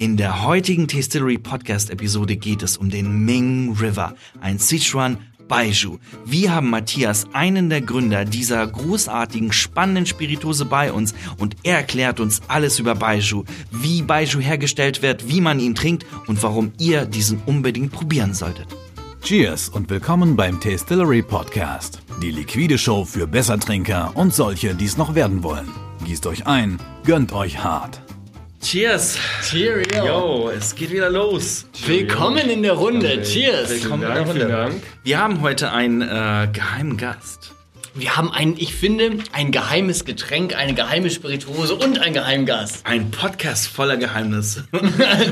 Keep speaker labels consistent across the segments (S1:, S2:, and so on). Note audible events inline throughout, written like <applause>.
S1: In der heutigen Tastillery Podcast Episode geht es um den Ming River, ein Sichuan Baiju. Wir haben Matthias, einen der Gründer dieser großartigen, spannenden Spiritose bei uns und er erklärt uns alles über Baiju, wie Baiju hergestellt wird, wie man ihn trinkt und warum ihr diesen unbedingt probieren solltet.
S2: Cheers und willkommen beim Tastillery Podcast. Die liquide Show für Bessertrinker und solche, die es noch werden wollen. Gießt euch ein, gönnt euch hart.
S1: Cheers!
S3: Cheerio.
S1: Yo, es geht wieder los.
S3: Willkommen in der Runde. Cheers.
S1: Willkommen
S4: Dank,
S1: in der
S4: vielen
S1: Runde.
S4: Dank.
S1: Wir haben heute einen äh, geheimen Gast.
S3: Wir haben ein, ich finde, ein geheimes Getränk, eine geheime Spirituose und ein Geheimgas.
S1: Ein Podcast voller Geheimnisse.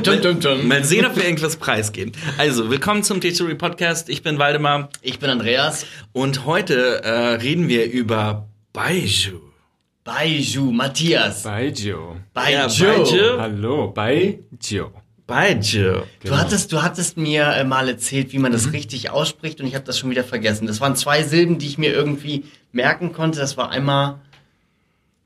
S3: Tum, tum, tum.
S1: Mal sehen, ob wir irgendwas preisgeben. Also, willkommen zum Tastillery Podcast. Ich bin Waldemar
S3: Ich bin Andreas.
S1: und heute äh, reden wir über Baiju.
S3: Baiju, Matthias.
S4: Baijiu.
S3: Baiju.
S1: Ja.
S4: Hallo, Baijiu.
S1: Baiju.
S3: Du hattest, du hattest mir äh, mal erzählt, wie man das richtig ausspricht und ich habe das schon wieder vergessen. Das waren zwei Silben, die ich mir irgendwie merken konnte. Das war einmal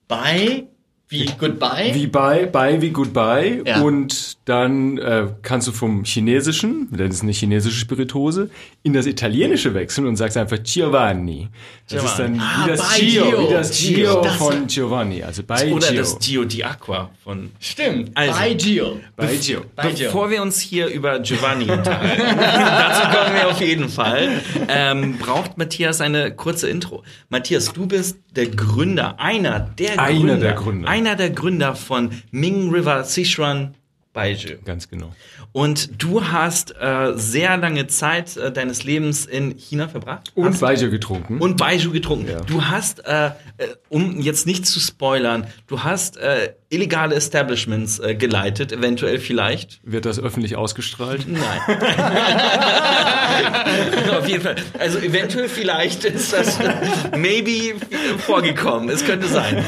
S3: bei, wie goodbye.
S4: Wie bei, bei wie goodbye.
S3: Ja.
S4: Und dann äh, kannst du vom Chinesischen, das ist eine chinesische Spiritose, in das Italienische wechseln und sagst einfach Giovanni. Das ist dann
S3: Ah,
S4: wie das
S3: bei
S4: Gio,
S3: Gio.
S4: wie das
S3: Gio.
S4: Gio
S3: Das-
S4: von Giovanni. Also bei
S1: Oder
S4: Gio.
S1: das Gio di Aqua von.
S3: Stimmt.
S1: Also.
S3: bei Gio.
S4: bei Gio.
S3: Baiju.
S1: Bevor wir uns hier über Giovanni unterhalten, <laughs> dazu kommen wir auf jeden Fall, ähm, braucht Matthias eine kurze Intro. Matthias, du bist der Gründer, einer der
S4: Einer
S1: Gründer,
S4: der Gründer.
S1: Einer der Gründer von Ming River Sichuan Baiju.
S4: Ganz genau.
S1: Und du hast äh, sehr lange Zeit äh, deines Lebens in China verbracht.
S4: Und
S1: hast,
S4: Baijiu getrunken.
S1: und Baiju getrunken.
S4: Ja.
S1: Du hast, äh, äh, um jetzt nicht zu spoilern, du hast äh, illegale Establishments äh, geleitet, eventuell vielleicht.
S4: Wird das öffentlich ausgestrahlt?
S1: Nein. <laughs> Auf jeden Fall. Also eventuell vielleicht ist das maybe vorgekommen. Es könnte sein.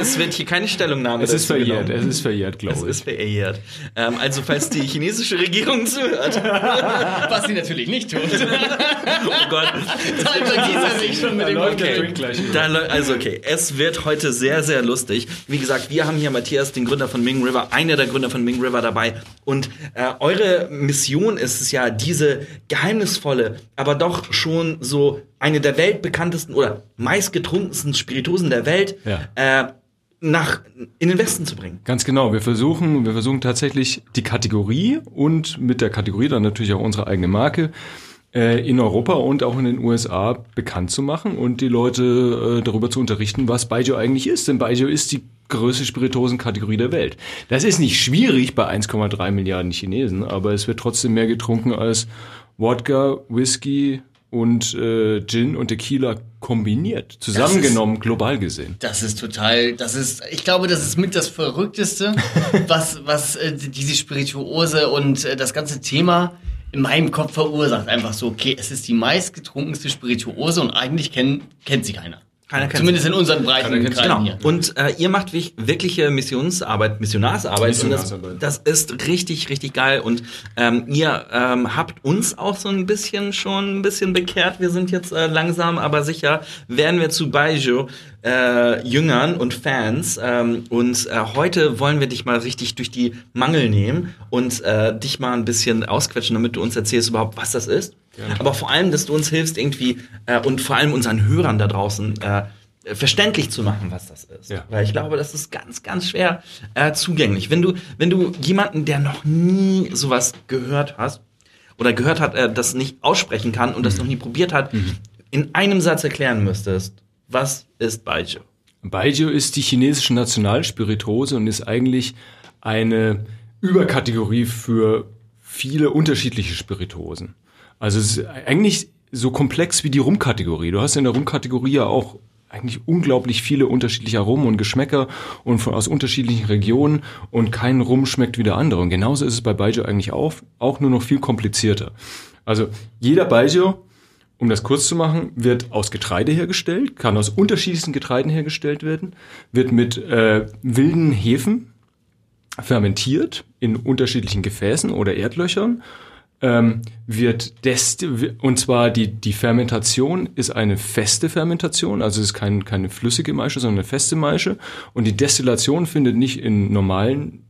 S1: Es wird hier keine Stellungnahme
S4: Es ist
S1: dazu
S4: verjährt,
S1: genommen.
S4: es ist verjährt,
S1: Es
S4: glaube ich.
S1: ist verjährt. Ähm, also falls die chinesische Regierung zuhört, <laughs>
S3: Was sie natürlich nicht tut. <laughs>
S1: oh Gott,
S3: da vergießt er sich schon mit dem
S4: läuft der
S3: Okay.
S4: Drink gleich über.
S1: Da, also okay, es wird heute sehr, sehr lustig. Wie gesagt, wir haben hier Matthias, den Gründer von Ming River, einer der Gründer von Ming River dabei. Und äh, eure Mission ist es ja, diese geheimnisvolle, aber doch schon so eine der weltbekanntesten oder meistgetrunkensten Spirituosen der Welt äh, nach in den Westen zu bringen.
S4: Ganz genau. Wir versuchen, wir versuchen tatsächlich die Kategorie und mit der Kategorie dann natürlich auch unsere eigene Marke äh, in Europa und auch in den USA bekannt zu machen und die Leute äh, darüber zu unterrichten, was Baijiu eigentlich ist. Denn Baijiu ist die größte Spirituosenkategorie der Welt. Das ist nicht schwierig bei 1,3 Milliarden Chinesen, aber es wird trotzdem mehr getrunken als Wodka, Whisky und äh, Gin und Tequila kombiniert, zusammengenommen, global gesehen.
S3: Das ist total, das ist, ich glaube, das ist mit das Verrückteste, <laughs> was, was äh, diese Spirituose und äh, das ganze Thema in meinem Kopf verursacht. Einfach so, okay, es ist die meistgetrunkenste Spirituose und eigentlich kenn, kennt sie keiner.
S1: Keiner kennt
S3: Zumindest in unseren Breiten
S1: Genau.
S3: hier.
S1: Und äh, ihr macht wirkliche Missionsarbeit, Missionarsarbeit.
S4: Missionarsarbeit.
S1: Und das, das ist richtig, richtig geil. Und ähm, ihr ähm, habt uns auch so ein bisschen schon ein bisschen bekehrt. Wir sind jetzt äh, langsam, aber sicher werden wir zu Baijiu äh, Jüngern und Fans. Ähm, und äh, heute wollen wir dich mal richtig durch die Mangel nehmen und äh, dich mal ein bisschen ausquetschen, damit du uns erzählst überhaupt, was das ist. Aber vor allem, dass du uns hilfst irgendwie äh, und vor allem unseren Hörern da draußen äh, verständlich zu machen, was das ist.
S4: Ja.
S1: Weil ich glaube, das ist ganz, ganz schwer äh, zugänglich. Wenn du, wenn du jemanden, der noch nie sowas gehört hast oder gehört hat, äh, das nicht aussprechen kann und das noch nie probiert hat, in einem Satz erklären müsstest, was ist Baijiu?
S4: Baijiu ist die chinesische Nationalspirituose und ist eigentlich eine Überkategorie für viele unterschiedliche Spirituosen. Also es ist eigentlich so komplex wie die Rumkategorie. Du hast in der Rumkategorie ja auch eigentlich unglaublich viele unterschiedliche Aromen und Geschmäcker und von, aus unterschiedlichen Regionen und kein Rum schmeckt wie der andere. Und genauso ist es bei Baijiu eigentlich auch, auch nur noch viel komplizierter. Also jeder Baijiu um das kurz zu machen, wird aus Getreide hergestellt, kann aus unterschiedlichsten Getreiden hergestellt werden, wird mit äh, wilden Hefen fermentiert in unterschiedlichen Gefäßen oder Erdlöchern, ähm, wird desti und zwar die, die Fermentation ist eine feste Fermentation, also es ist kein, keine flüssige Maische, sondern eine feste Maische und die Destillation findet nicht in normalen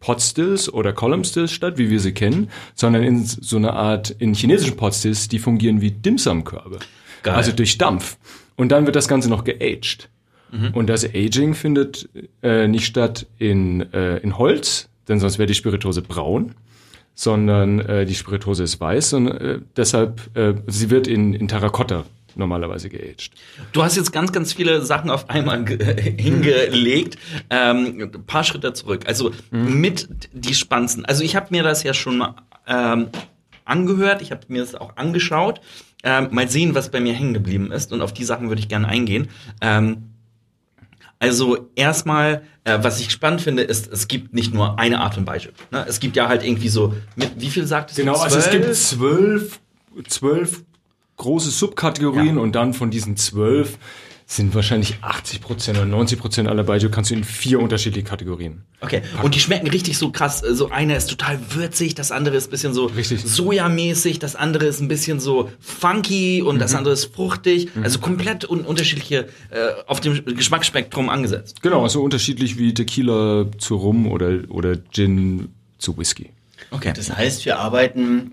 S4: Potstills oder Column Stills statt, wie wir sie kennen, sondern in so einer Art, in chinesischen Potstills, die fungieren wie Dimsum-Körbe. Also durch Dampf. Und dann wird das Ganze noch geaged. Und das Aging findet äh, nicht statt in, äh, in Holz, denn sonst wäre die Spirituose braun, sondern äh, die Spirituose ist weiß und äh, deshalb, äh, sie wird in, in Terrakotta normalerweise geaged.
S1: Du hast jetzt ganz, ganz viele Sachen auf einmal ge- <laughs> hingelegt. Ähm, ein paar Schritte zurück. Also mit die spannendsten. Also ich habe mir das ja schon mal ähm, angehört, ich habe mir das auch angeschaut. Ähm, mal sehen, was bei mir hängen geblieben ist. Und auf die Sachen würde ich gerne eingehen. Ähm, also erstmal, äh, was ich spannend finde, ist, es gibt nicht nur eine Art und Weise. Ne? Es gibt ja halt irgendwie so, mit, wie viel sagt es?
S4: Genau, also es gibt zwölf, zwölf große Subkategorien
S1: Ja.
S4: und dann von diesen zwölf sind wahrscheinlich 80 Prozent oder 90 Prozent aller Baijiu kannst du in vier unterschiedliche Kategorien.
S1: Okay, und die schmecken richtig so krass. So eine ist total würzig, das andere ist ein bisschen so
S4: Richtig.
S1: sojamäßig, das andere ist ein bisschen so funky und
S4: Mhm.
S1: das andere ist fruchtig. Also komplett un unterschiedliche äh, auf dem Geschmacksspektrum angesetzt.
S4: Genau, also unterschiedlich wie Tequila zu Rum oder, oder Gin zu Whisky.
S1: Okay.
S3: Das heißt, wir arbeiten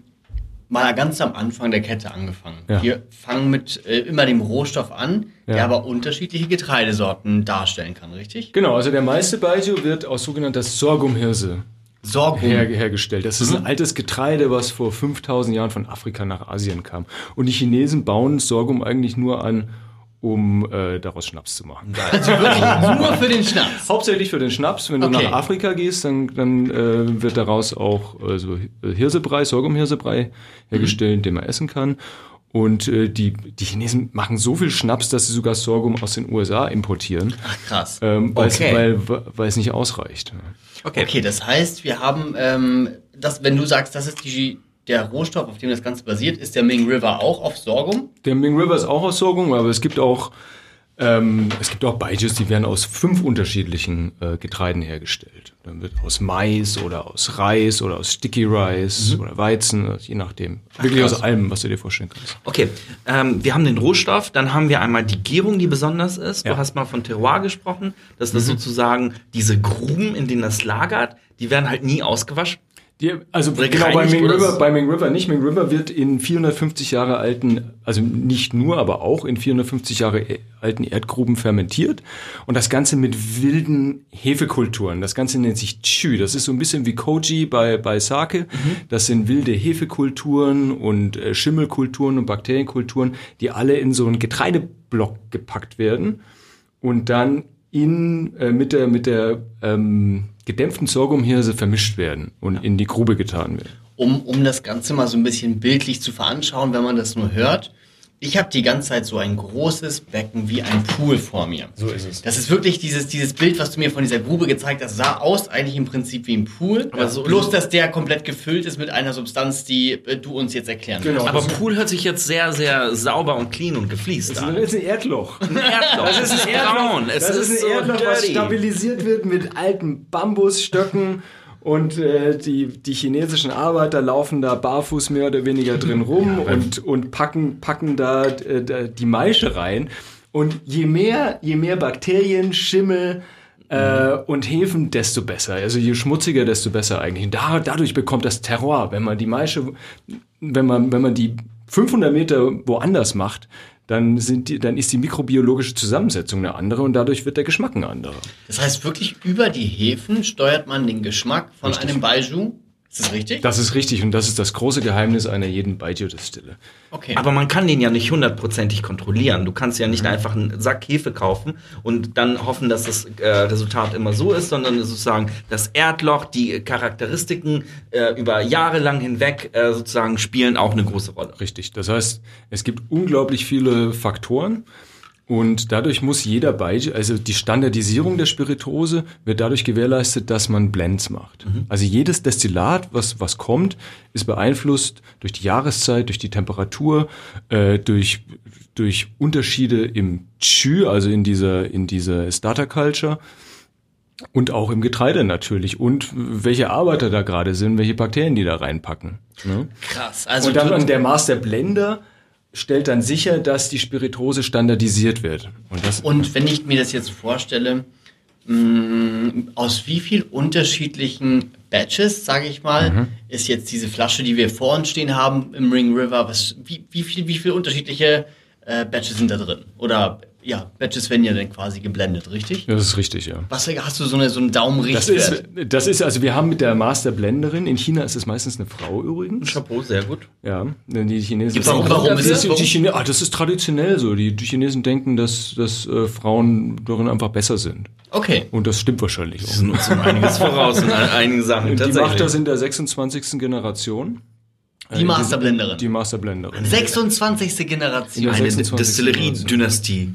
S3: mal ganz am Anfang der Kette angefangen.
S4: Ja.
S3: Wir fangen mit äh, immer dem Rohstoff an, der
S4: Ja.
S3: aber unterschiedliche Getreidesorten darstellen kann, richtig?
S4: Genau, also der meiste Baijiu wird aus sogenannter Sorghumhirse
S3: Sorghum.
S4: her, hergestellt. Das ist ein altes Getreide, was vor 5000 Jahren von Afrika nach Asien kam. Und die Chinesen bauen Sorghum eigentlich nur an, um äh, daraus Schnaps zu machen. <laughs>
S3: Also wirklich nur für den Schnaps.
S4: Hauptsächlich für den Schnaps. Wenn du
S3: Okay.
S4: nach Afrika gehst, dann, dann äh, wird daraus auch äh, so Hirsebrei, Sorghumhirsebrei hergestellt, den man essen kann. Und äh, die, die Chinesen machen so viel Schnaps, dass sie sogar Sorghum aus den USA importieren,
S3: Ach krass.
S4: ähm,
S1: Okay.
S4: weil, weil es nicht ausreicht.
S1: Okay.
S3: Okay, das heißt, wir haben, ähm, das, wenn du sagst, das ist die, der Rohstoff, auf dem das Ganze basiert, ist der Ming River auch auf Sorghum?
S4: Der Ming River ist auch aus Sorghum, aber es gibt auch ähm, es gibt auch Baijus, die werden aus fünf unterschiedlichen äh, Getreiden hergestellt. Dann wird aus Mais oder aus Reis oder aus Sticky Rice oder Weizen, also je nachdem. Wirklich aus allem, was du dir vorstellen kannst.
S1: Okay, ähm, wir haben den Rohstoff, dann haben wir einmal die Gärung, die besonders ist. Du
S4: Ja.
S1: hast mal von Terroir gesprochen. Das ist sozusagen diese Gruben, in denen das lagert, die werden halt nie ausgewaschen.
S4: Die, also genau bei Ming River, bei Ming River nicht. Ming River wird in 450 Jahre alten, also nicht nur, aber auch in 450 Jahre e- alten Erdgruben fermentiert und das Ganze mit wilden Hefekulturen. Das Ganze nennt sich Chü. Das ist so ein bisschen wie Koji bei bei Sake. Das sind wilde Hefekulturen und äh, Schimmelkulturen und Bakterienkulturen, die alle in so einen Getreideblock gepackt werden und dann in, äh, mit der, mit der ähm, gedämpften Sorghumhirse vermischt werden und in die Grube getan werden.
S3: Um, um das Ganze mal so ein bisschen bildlich zu veranschauen, wenn man das nur hört. Ich habe die ganze Zeit so ein großes Becken wie ein Pool vor mir. So ist es. Das ist wirklich dieses, dieses Bild, was du mir von dieser Grube gezeigt hast, sah aus eigentlich im Prinzip wie ein Pool.
S1: Aber so-
S3: bloß, dass der komplett gefüllt ist mit einer Substanz, die äh, du uns jetzt erklären
S4: Genau.
S3: willst.
S1: Aber Pool hört sich jetzt sehr, sehr sauber und clean und gefliest an.
S4: ist ein Erdloch.
S1: Ein Erdloch. Es ist braun. Es
S4: Das
S1: ist,
S4: ist ein
S1: so
S4: Erdloch, was stabilisiert wird mit alten Bambusstöcken. Und äh, die, die chinesischen Arbeiter laufen da barfuß mehr oder weniger drin <laughs> rum und, und packen, packen da äh, die Maische rein. Und je mehr, je mehr Bakterien, Schimmel äh, und Hefen, desto besser. Also je schmutziger, desto besser eigentlich. Und da, dadurch bekommt das Terroir, wenn man die Maische, wenn man, wenn man die 500 Meter woanders macht, dann, sind die, dann ist die mikrobiologische Zusammensetzung eine andere und dadurch wird der Geschmack ein anderer.
S3: Das heißt, wirklich über die Hefen steuert man den Geschmack von einem Baiju. Ist das richtig?
S4: Das ist richtig und das ist das große Geheimnis einer jeden Baijiu-Destille.
S3: okay.
S1: Aber man kann den ja nicht hundertprozentig kontrollieren. Du kannst ja nicht einfach einen Sack Hefe kaufen und dann hoffen, dass das äh, Resultat immer so ist, sondern sozusagen das Erdloch, die Charakteristiken äh, über Jahre lang hinweg äh, sozusagen spielen auch eine große Rolle.
S4: Richtig. Das heißt, es gibt unglaublich viele Faktoren und dadurch muss jeder Baijiu, also die Standardisierung der Spirituose wird dadurch gewährleistet, dass man Blends macht. Also jedes Destillat, was, was kommt, ist beeinflusst durch die Jahreszeit, durch die Temperatur, äh, durch, durch Unterschiede im Chü, also in dieser, in dieser Starter Culture. Und auch im Getreide natürlich. Und welche Arbeiter da gerade sind, welche Bakterien die da reinpacken. Ne?
S3: krass. Also
S4: Und dann der Master Blender stellt dann sicher, dass die Spirituose standardisiert wird. Und
S3: Und wenn ich mir das jetzt vorstelle, mh, aus wie viel unterschiedlichen Batches, sage ich mal,
S4: Mhm.
S3: ist jetzt diese Flasche, die wir vor uns stehen haben im Ring River. Was, wie, wie viel, wie viel unterschiedliche äh, Batches sind da drin? Oder ja, Batches werden ja dann quasi geblendet, richtig?
S4: Das ist richtig, ja.
S3: Was hast du so eine so einen
S4: Das
S3: Daumenrichtwert?
S4: ist, das ist, also wir haben mit der Master Blenderin, in China ist es meistens eine Frau übrigens.
S1: Chapeau, sehr gut.
S4: Ja, denn die Chinesen.
S1: Gibt's auch
S3: Warum
S4: das,
S3: ist das?
S4: die Chine ah, das ist traditionell so. Die, die Chinesen denken, dass, dass äh, Frauen darin einfach besser sind.
S3: Okay.
S4: Und das stimmt wahrscheinlich auch.
S1: Wir sind uns um einiges voraus in einigen Sachen.
S4: Die macht das in der 26. Generation.
S3: Die Masterblenderin.
S4: Die Masterblenderin.
S3: 26. Generation.
S1: Eine
S4: 26.
S1: Distillerie-Dynastie.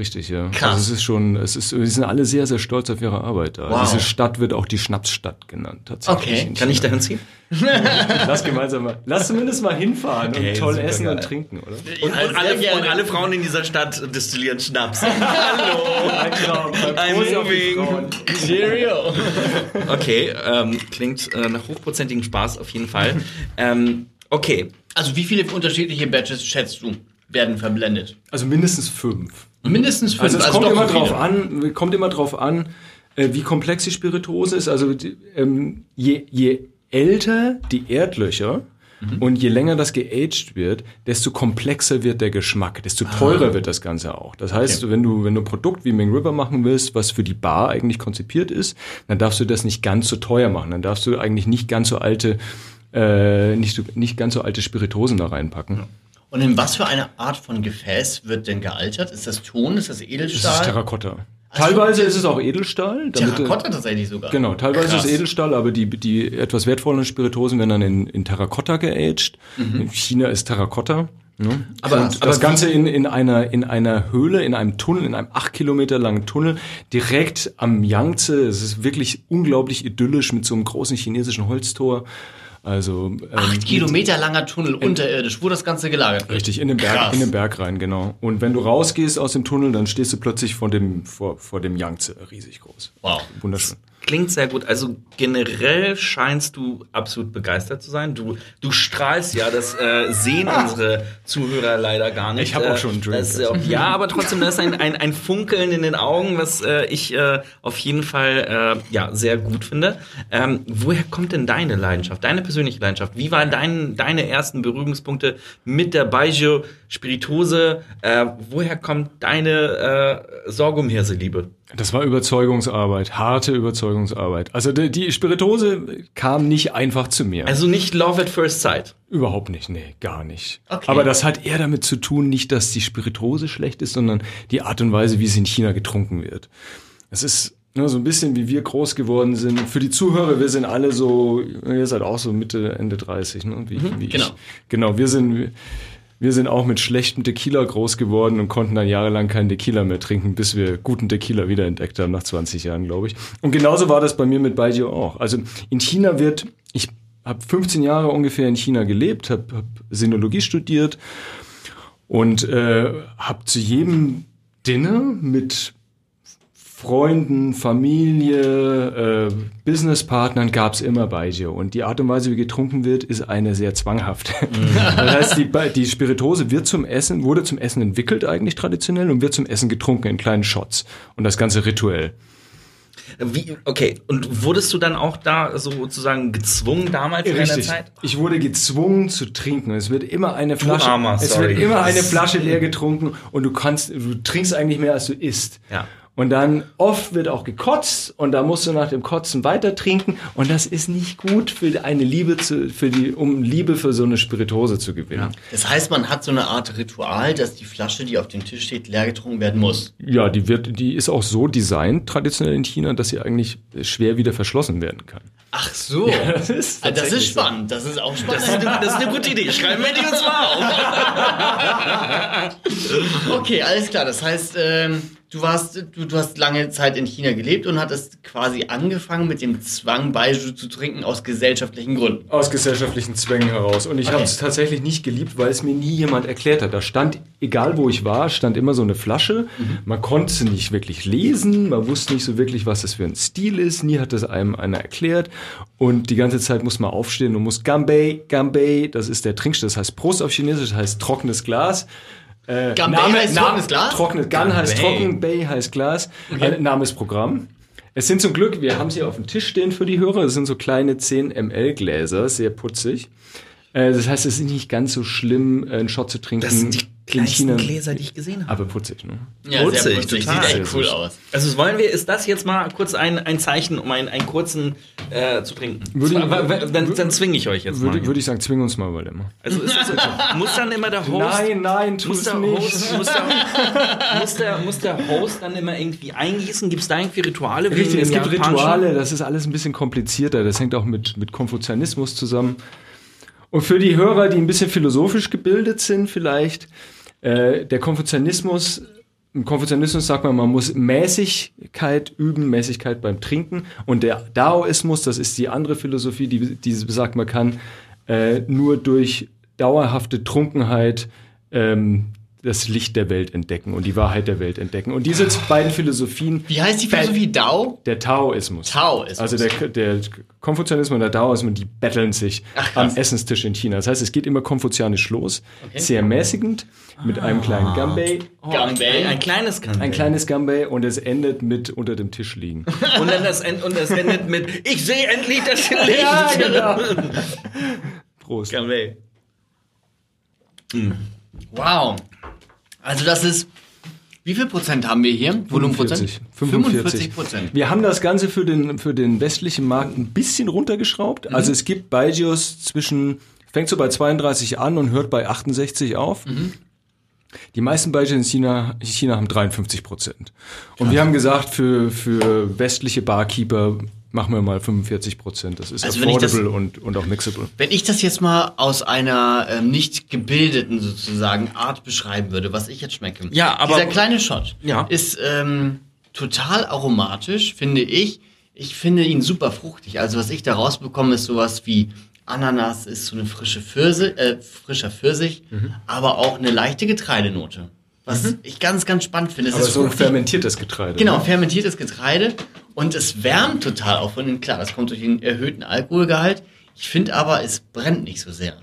S4: Richtig, ja.
S3: Krass.
S4: Also es ist schon, es ist, wir sind alle sehr, sehr stolz auf ihre Arbeit da.
S3: Wow.
S4: Diese Stadt wird auch die Schnapsstadt genannt, tatsächlich.
S3: Okay.
S1: Kann ich
S4: China.
S1: dahin ziehen? <laughs>
S4: Lass gemeinsam mal, lass zumindest mal hinfahren und
S1: Ey,
S4: toll essen
S1: geil.
S4: und trinken, oder?
S1: Und, und, alle, und alle Frauen in dieser Stadt destillieren Schnaps. <laughs>
S4: Ein Traum. Die
S1: moving.
S3: Cheerio. <laughs>
S1: Okay, ähm, klingt äh, nach hochprozentigem Spaß auf jeden Fall. Ähm, okay,
S3: Also wie viele unterschiedliche Batches schätzt du werden verblendet?
S4: Also mindestens fünf.
S3: Mindestens fünf.
S4: Also es kommt
S3: doch
S4: immer
S3: so
S4: drauf an, kommt immer drauf an, äh, wie komplex die Spirituose ist. Also ähm, je, je älter die Erdlöcher und je länger das geaged wird, desto komplexer wird der Geschmack, desto teurer wird das Ganze auch. Das heißt, wenn du wenn du ein Produkt wie Ming River machen willst, was für die Bar eigentlich konzipiert ist, dann darfst du das nicht ganz so teuer machen. Dann darfst du eigentlich nicht ganz so alte äh, nicht, so- nicht ganz so alte Spiritosen da reinpacken.
S3: Und in was für eine Art von Gefäß wird denn gealtert? Ist das Ton? Ist das
S4: Das
S3: Edelstahl?
S4: ist Terrakotta. Teilweise ist es auch Edelstahl. damit-
S3: Terrakotta tatsächlich sogar.
S4: Genau, teilweise
S3: Krass.
S4: ist Edelstahl, aber die, die etwas wertvollen Spiritosen werden dann in, in Terrakotta geaged. In China ist Terrakotta. Ne?
S1: Aber-
S4: und
S1: aber
S4: das Ganze in, in, einer, in einer Höhle, in einem Tunnel, in einem acht Kilometer langen Tunnel, direkt am Yangtze. Es ist wirklich unglaublich idyllisch mit so einem großen chinesischen Holztor. Also ähm,
S3: Acht Kilometer langer Tunnel unterirdisch, wo das Ganze gelagert wird.
S4: Richtig, in den Berg,
S3: Krass.
S4: in den Berg rein, genau. Und wenn du rausgehst aus dem Tunnel, dann stehst du plötzlich vor dem, vor, vor dem Yangtze, riesig groß.
S3: Wow.
S4: Wunderschön.
S1: Klingt sehr gut. Also generell scheinst du absolut begeistert zu sein. Du, du strahlst ja, das äh, sehen unsere Zuhörer leider gar nicht.
S4: Ich hab auch
S1: Äh,
S4: schon einen Drink.
S1: Das ja, auch, ja, aber trotzdem, da ist ein, ein, ein Funkeln in den Augen, was äh, ich äh, auf jeden Fall äh, ja, sehr gut finde. Ähm, woher kommt denn deine Leidenschaft, deine persönliche Leidenschaft? Wie waren dein, deine ersten Berührungspunkte mit der Baijiu Spiritose? Äh, woher kommt deine äh, Sorghumhirse-Liebe?
S4: Das war Überzeugungsarbeit, harte Überzeugungsarbeit. Also die, die Spiritose kam nicht einfach zu mir.
S1: Also nicht Love at First Sight.
S4: Überhaupt nicht, nee, gar nicht.
S3: Okay.
S4: Aber das hat eher damit zu tun, nicht, dass die Spiritose schlecht ist, sondern die Art und Weise, wie sie in China getrunken wird. Es ist ne, so ein bisschen, wie wir groß geworden sind. Für die Zuhörer, wir sind alle so, ihr seid auch so Mitte, Ende 30, ne? Wie, wie
S3: genau.
S4: Ich. Genau, wir sind, wir sind auch mit schlechtem Tequila groß geworden und konnten dann jahrelang keinen Tequila mehr trinken, bis wir guten Tequila wiederentdeckt haben, nach 20 Jahren, glaube ich. Und genauso war das bei mir mit Baijiu auch. Also in China wird, ich habe 15 Jahre ungefähr in China gelebt, habe hab Sinologie studiert und äh, habe zu jedem Dinner mit Freunden, Familie, äh, Businesspartnern gab es immer Baijiu. Und die Art und Weise, wie getrunken wird, ist eine sehr zwanghafte. <laughs> Das heißt, die, die Spiritose wird zum Essen, wurde zum Essen entwickelt eigentlich traditionell und wird zum Essen getrunken in kleinen Shots. Und das Ganze rituell.
S1: Wie, okay, und wurdest du dann auch da sozusagen gezwungen damals in deiner
S4: Richtig.
S1: Zeit?
S4: Ich wurde gezwungen zu trinken. Es wird immer eine Flasche,
S1: Armer,
S4: es wird immer eine <laughs> Flasche leer getrunken und du kannst, du trinkst eigentlich mehr als du isst.
S1: Ja.
S4: Und dann oft wird auch gekotzt und da musst du nach dem Kotzen weiter trinken und das ist nicht gut für eine Liebe zu, für die, um Liebe für so eine Spiritose zu gewinnen.
S3: Das heißt, man hat so eine Art Ritual, dass die Flasche, die auf dem Tisch steht, leer getrunken werden muss.
S4: Ja, die wird, die ist auch so designt traditionell in China, dass sie eigentlich schwer wieder verschlossen werden kann.
S3: Ach so. <laughs>
S4: das ist
S3: Ah, das ist spannend. Das ist auch spannend.
S1: Das ist, eine, das ist eine gute Idee. Schreiben wir die uns mal auf. <laughs>
S3: Okay, alles klar. Das heißt, ähm, du warst, du, du hast lange Zeit in China gelebt und hattest quasi angefangen mit dem Zwang, Baijiu zu trinken aus gesellschaftlichen Gründen.
S4: Aus gesellschaftlichen Zwängen heraus. Und ich
S3: Okay.
S4: habe es tatsächlich nicht geliebt, weil es mir nie jemand erklärt hat. Da stand, egal wo ich war, stand immer so eine Flasche. Man konnte sie nicht wirklich lesen, man wusste nicht so wirklich, was das für ein Stil ist. Nie hat das einem einer erklärt. Und die ganze Zeit muss man aufstehen und muss Gambei, Gambei, das ist der Trinkstoff, das heißt Prost auf Chinesisch, das heißt trockenes Glas. Äh,
S3: Gambei heißt trockenes Glas?
S4: Trockenes Gan heißt
S1: Gambei.
S4: trocken, Bay heißt Glas. Äh, Name ist Programm. Es sind zum Glück, wir haben sie auf dem Tisch stehen für die Hörer, es sind so kleine 10 ml Gläser, sehr putzig. Äh, Das heißt, es ist nicht ganz so schlimm, äh, einen Shot zu trinken.
S1: Das sind die kleinsten Gläser, die ich gesehen habe.
S4: Aber putzig, ne?
S3: Ja,
S1: Putzig,
S3: sehr putzig.
S1: total.
S3: Sieht echt cool aus.
S1: Also das wollen wir, ist das jetzt mal kurz ein, ein Zeichen, um einen, einen kurzen äh, zu trinken?
S4: Würde ich-
S1: Zwar- dann, dann zwinge ich euch jetzt
S4: Würde,
S1: mal.
S4: würde ich sagen, zwing uns mal, Waldemar.
S1: also ist das, muss dann immer der Host...
S4: Nein, nein, tu
S1: muss
S4: es
S1: der,
S4: nicht.
S1: Host, muss, der, muss, der, muss der Host dann immer irgendwie eingießen? Gibt es da irgendwie Rituale?
S4: Richtig, es gibt? Rituale, das ist alles ein bisschen komplizierter. Das hängt auch mit, mit Konfuzianismus zusammen. Und für die Hörer, die ein bisschen philosophisch gebildet sind, vielleicht, äh, der Konfuzianismus, im Konfuzianismus sagt man, man muss Mäßigkeit üben, Mäßigkeit beim Trinken. Und der Daoismus, das ist die andere Philosophie, die, die besagt, man kann äh, nur durch dauerhafte Trunkenheit ähm, das Licht der Welt entdecken und die Wahrheit der Welt entdecken. Und diese beiden Philosophien
S3: Wie heißt die Philosophie? Dao?
S4: der Taoismus.
S3: Taoismus.
S4: Also der, der Konfuzianismus und der Daoismus, die betteln sich
S3: Ach,
S4: am. Essenstisch in China. Das heißt, es geht immer konfuzianisch los, sehr mäßigend, mit einem kleinen Gambei,
S1: Oh,
S3: Gambei.
S1: Ein, ein kleines Gambay.
S4: ein kleines Gambei und es endet mit unter dem Tisch liegen. <laughs>
S1: Und dann das, End, und das endet mit Ich sehe endlich das <laughs> Licht.
S4: Ja, genau. <laughs> Prost.
S1: Gambay.
S3: Wow. Also das ist. Wie viel Prozent haben wir hier? Volumenprozent? 45 Prozent.
S4: Wir haben das Ganze für den, für den westlichen Markt ein bisschen runtergeschraubt.
S3: Mhm.
S4: Also es gibt Baijios zwischen, fängt so bei 32 an und hört bei 68 auf.
S3: Mhm.
S4: Die meisten Baijios in China, in China haben 53 Prozent. Und wir haben gesagt, für, für westliche Barkeeper machen wir mal 45 Prozent. Das ist
S3: Also ich das-
S4: affordable und, und auch mixable.
S3: Wenn ich das jetzt mal aus einer ähm, nicht gebildeten sozusagen Art beschreiben würde, was ich jetzt schmecke.
S1: Ja, aber-
S3: Dieser kleine Shot
S1: Ja.
S3: ist ähm, total aromatisch, finde ich. Ich finde ihn super fruchtig. Also was ich da rausbekomme, ist sowas wie Ananas, ist so eine frische Pfirsich, äh, frischer Pfirsich,
S1: Mhm.
S3: aber auch eine leichte Getreidenote. Was ich ganz, ganz spannend finde. Es
S4: Aber
S3: ist
S4: so ein
S3: fruchtig.
S4: fermentiertes Getreide.
S3: Genau,
S4: ne?
S3: fermentiertes Getreide und es wärmt total auch von innen. Klar, das kommt durch den erhöhten Alkoholgehalt. Ich finde aber, es brennt nicht so sehr.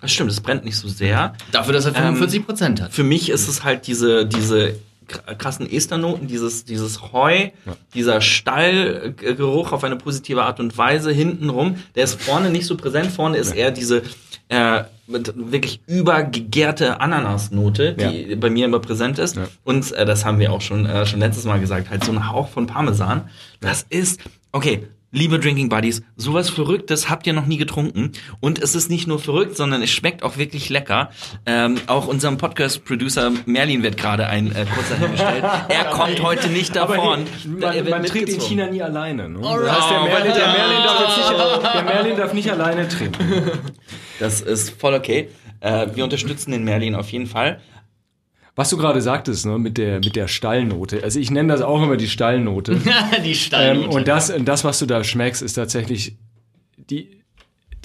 S1: Das stimmt, es brennt nicht so sehr.
S3: Dafür, dass er 45 Prozent hat.
S1: Für mich ist es halt diese, diese kr- krassen Esternoten, dieses, dieses Heu, dieser Stallgeruch auf eine positive Art und Weise hintenrum. Der ist vorne nicht so präsent. Vorne ist eher diese äh, mit wirklich übergegärte Ananasnote, die bei mir immer präsent ist. Und äh, das haben wir auch schon, äh, schon letztes Mal gesagt, halt so ein Hauch von Parmesan. Das ist, okay, Liebe Drinking Buddies, sowas Verrücktes habt ihr noch nie getrunken. Und es ist nicht nur verrückt, sondern es schmeckt auch wirklich lecker. Ähm, auch unserem Podcast-Producer Merlin wird gerade ein äh, kurzer hingestellt. <laughs> Er kommt heute nicht davon.
S4: hey,
S1: Er
S4: man, man trinkt in. China nie alleine. Ne?
S3: Alright.
S4: Das heißt, der Merlin, der, Merlin darf jetzt nicht, der Merlin darf nicht alleine trinken. <laughs>
S1: Das ist voll okay. Äh, wir unterstützen den Merlin auf jeden Fall.
S4: Was du gerade sagtest, ne, mit der, mit der Stallnote. Also ich nenne das auch immer die Stallnote. <laughs>
S3: die
S4: ähm,
S3: Stallnote.
S4: und das, das, was du da schmeckst, ist tatsächlich die,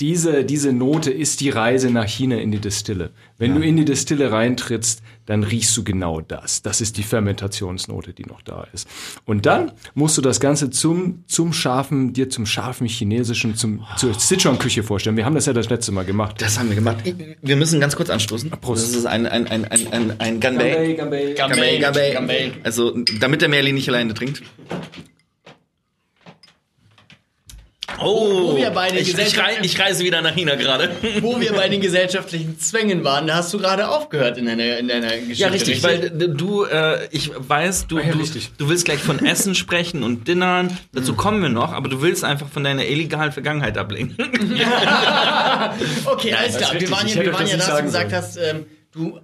S4: diese, diese Note ist die Reise nach China in die Destille. Wenn du in die Destille reintrittst, dann riechst du genau das. Das ist die Fermentationsnote, die noch da ist. Und dann musst du das Ganze zum, zum scharfen, dir zum scharfen chinesischen, zum, zur Sichuan-Küche vorstellen. Wir haben das ja das letzte Mal gemacht.
S1: Das haben wir gemacht. Wir müssen ganz kurz anstoßen.
S4: Prost.
S1: Das ist ein, ein, ein, ein, ein, ein Ganbei.
S4: Ganbei.
S3: Gambay,
S1: Gambay.
S3: Gambay.
S1: Also, damit der Merlin nicht alleine trinkt. Oh,
S3: Wo wir beide
S1: ich, ich,
S3: Gesellschaft-
S1: rei ich reise wieder nach China gerade. <laughs>
S3: Wo wir bei den gesellschaftlichen Zwängen waren, da hast du gerade aufgehört in deiner, in deiner Geschichte.
S1: Ja, richtig, weil äh, du, äh, ich weiß, du,
S4: Ah ja,
S1: du,
S4: richtig.
S1: du willst gleich von Essen sprechen und Dinnern. Dazu kommen wir noch, aber du willst einfach von deiner illegalen Vergangenheit ablenken. <laughs>
S3: Okay, alles klar. Wir
S4: richtig.
S3: waren
S4: Ich
S3: ja,
S4: hätte
S3: wir waren
S4: das
S3: ja
S4: nicht
S3: dass du gesagt
S4: sollen.
S3: hast, ähm, du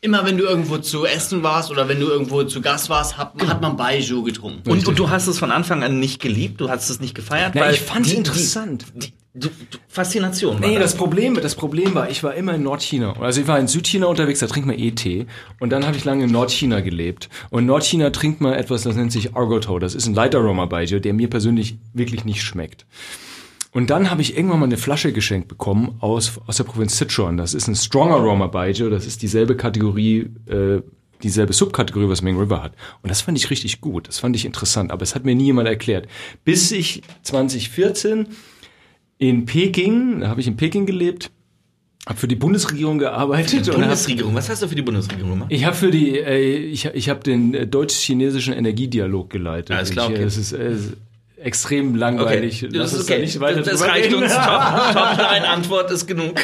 S3: immer wenn du irgendwo zu essen warst oder wenn du irgendwo zu Gast warst, hat, hat man Baijiu getrunken.
S1: Und, und du hast es von Anfang an nicht geliebt, du hast es nicht gefeiert,
S4: Ja,
S1: weil
S4: ich fand's
S1: die-
S4: interessant.
S1: Die, die, du, Faszination. war
S4: Nee,
S1: das.
S4: das Problem, das Problem war, ich war immer in Nordchina. Also ich war in Südchina unterwegs, da trinkt man eh Tee. Und dann habe ich lange in Nordchina gelebt. Und in Nordchina trinkt man etwas, das nennt sich Argoto. Das ist ein Light Aroma Baijiu, der mir persönlich wirklich nicht schmeckt. Und dann habe ich irgendwann mal eine Flasche geschenkt bekommen aus, aus der Provinz Sichuan. Das ist ein Strong Aroma Baijiu. Das ist dieselbe Kategorie, äh, dieselbe Subkategorie, was Ming River hat. Und das fand ich richtig gut. Das fand ich interessant. Aber es hat mir nie jemand erklärt. Bis ich 2014 in Peking, da habe ich in Peking gelebt, habe für die Bundesregierung gearbeitet. und hab-
S1: Bundesregierung, was hast du für die Bundesregierung gemacht?
S4: Ich habe für die, äh, ich, ich habe den äh, deutsch-chinesischen Energiedialog geleitet.
S1: Alles klar,
S4: Ich,
S1: okay.
S4: äh, Es ist, äh, extrem langweilig.
S1: das
S4: Lass
S1: ist
S4: uns da
S1: okay.
S4: nicht weiter
S1: das
S4: drüber
S1: reicht uns. Top, <laughs> Top Antwort ist genug.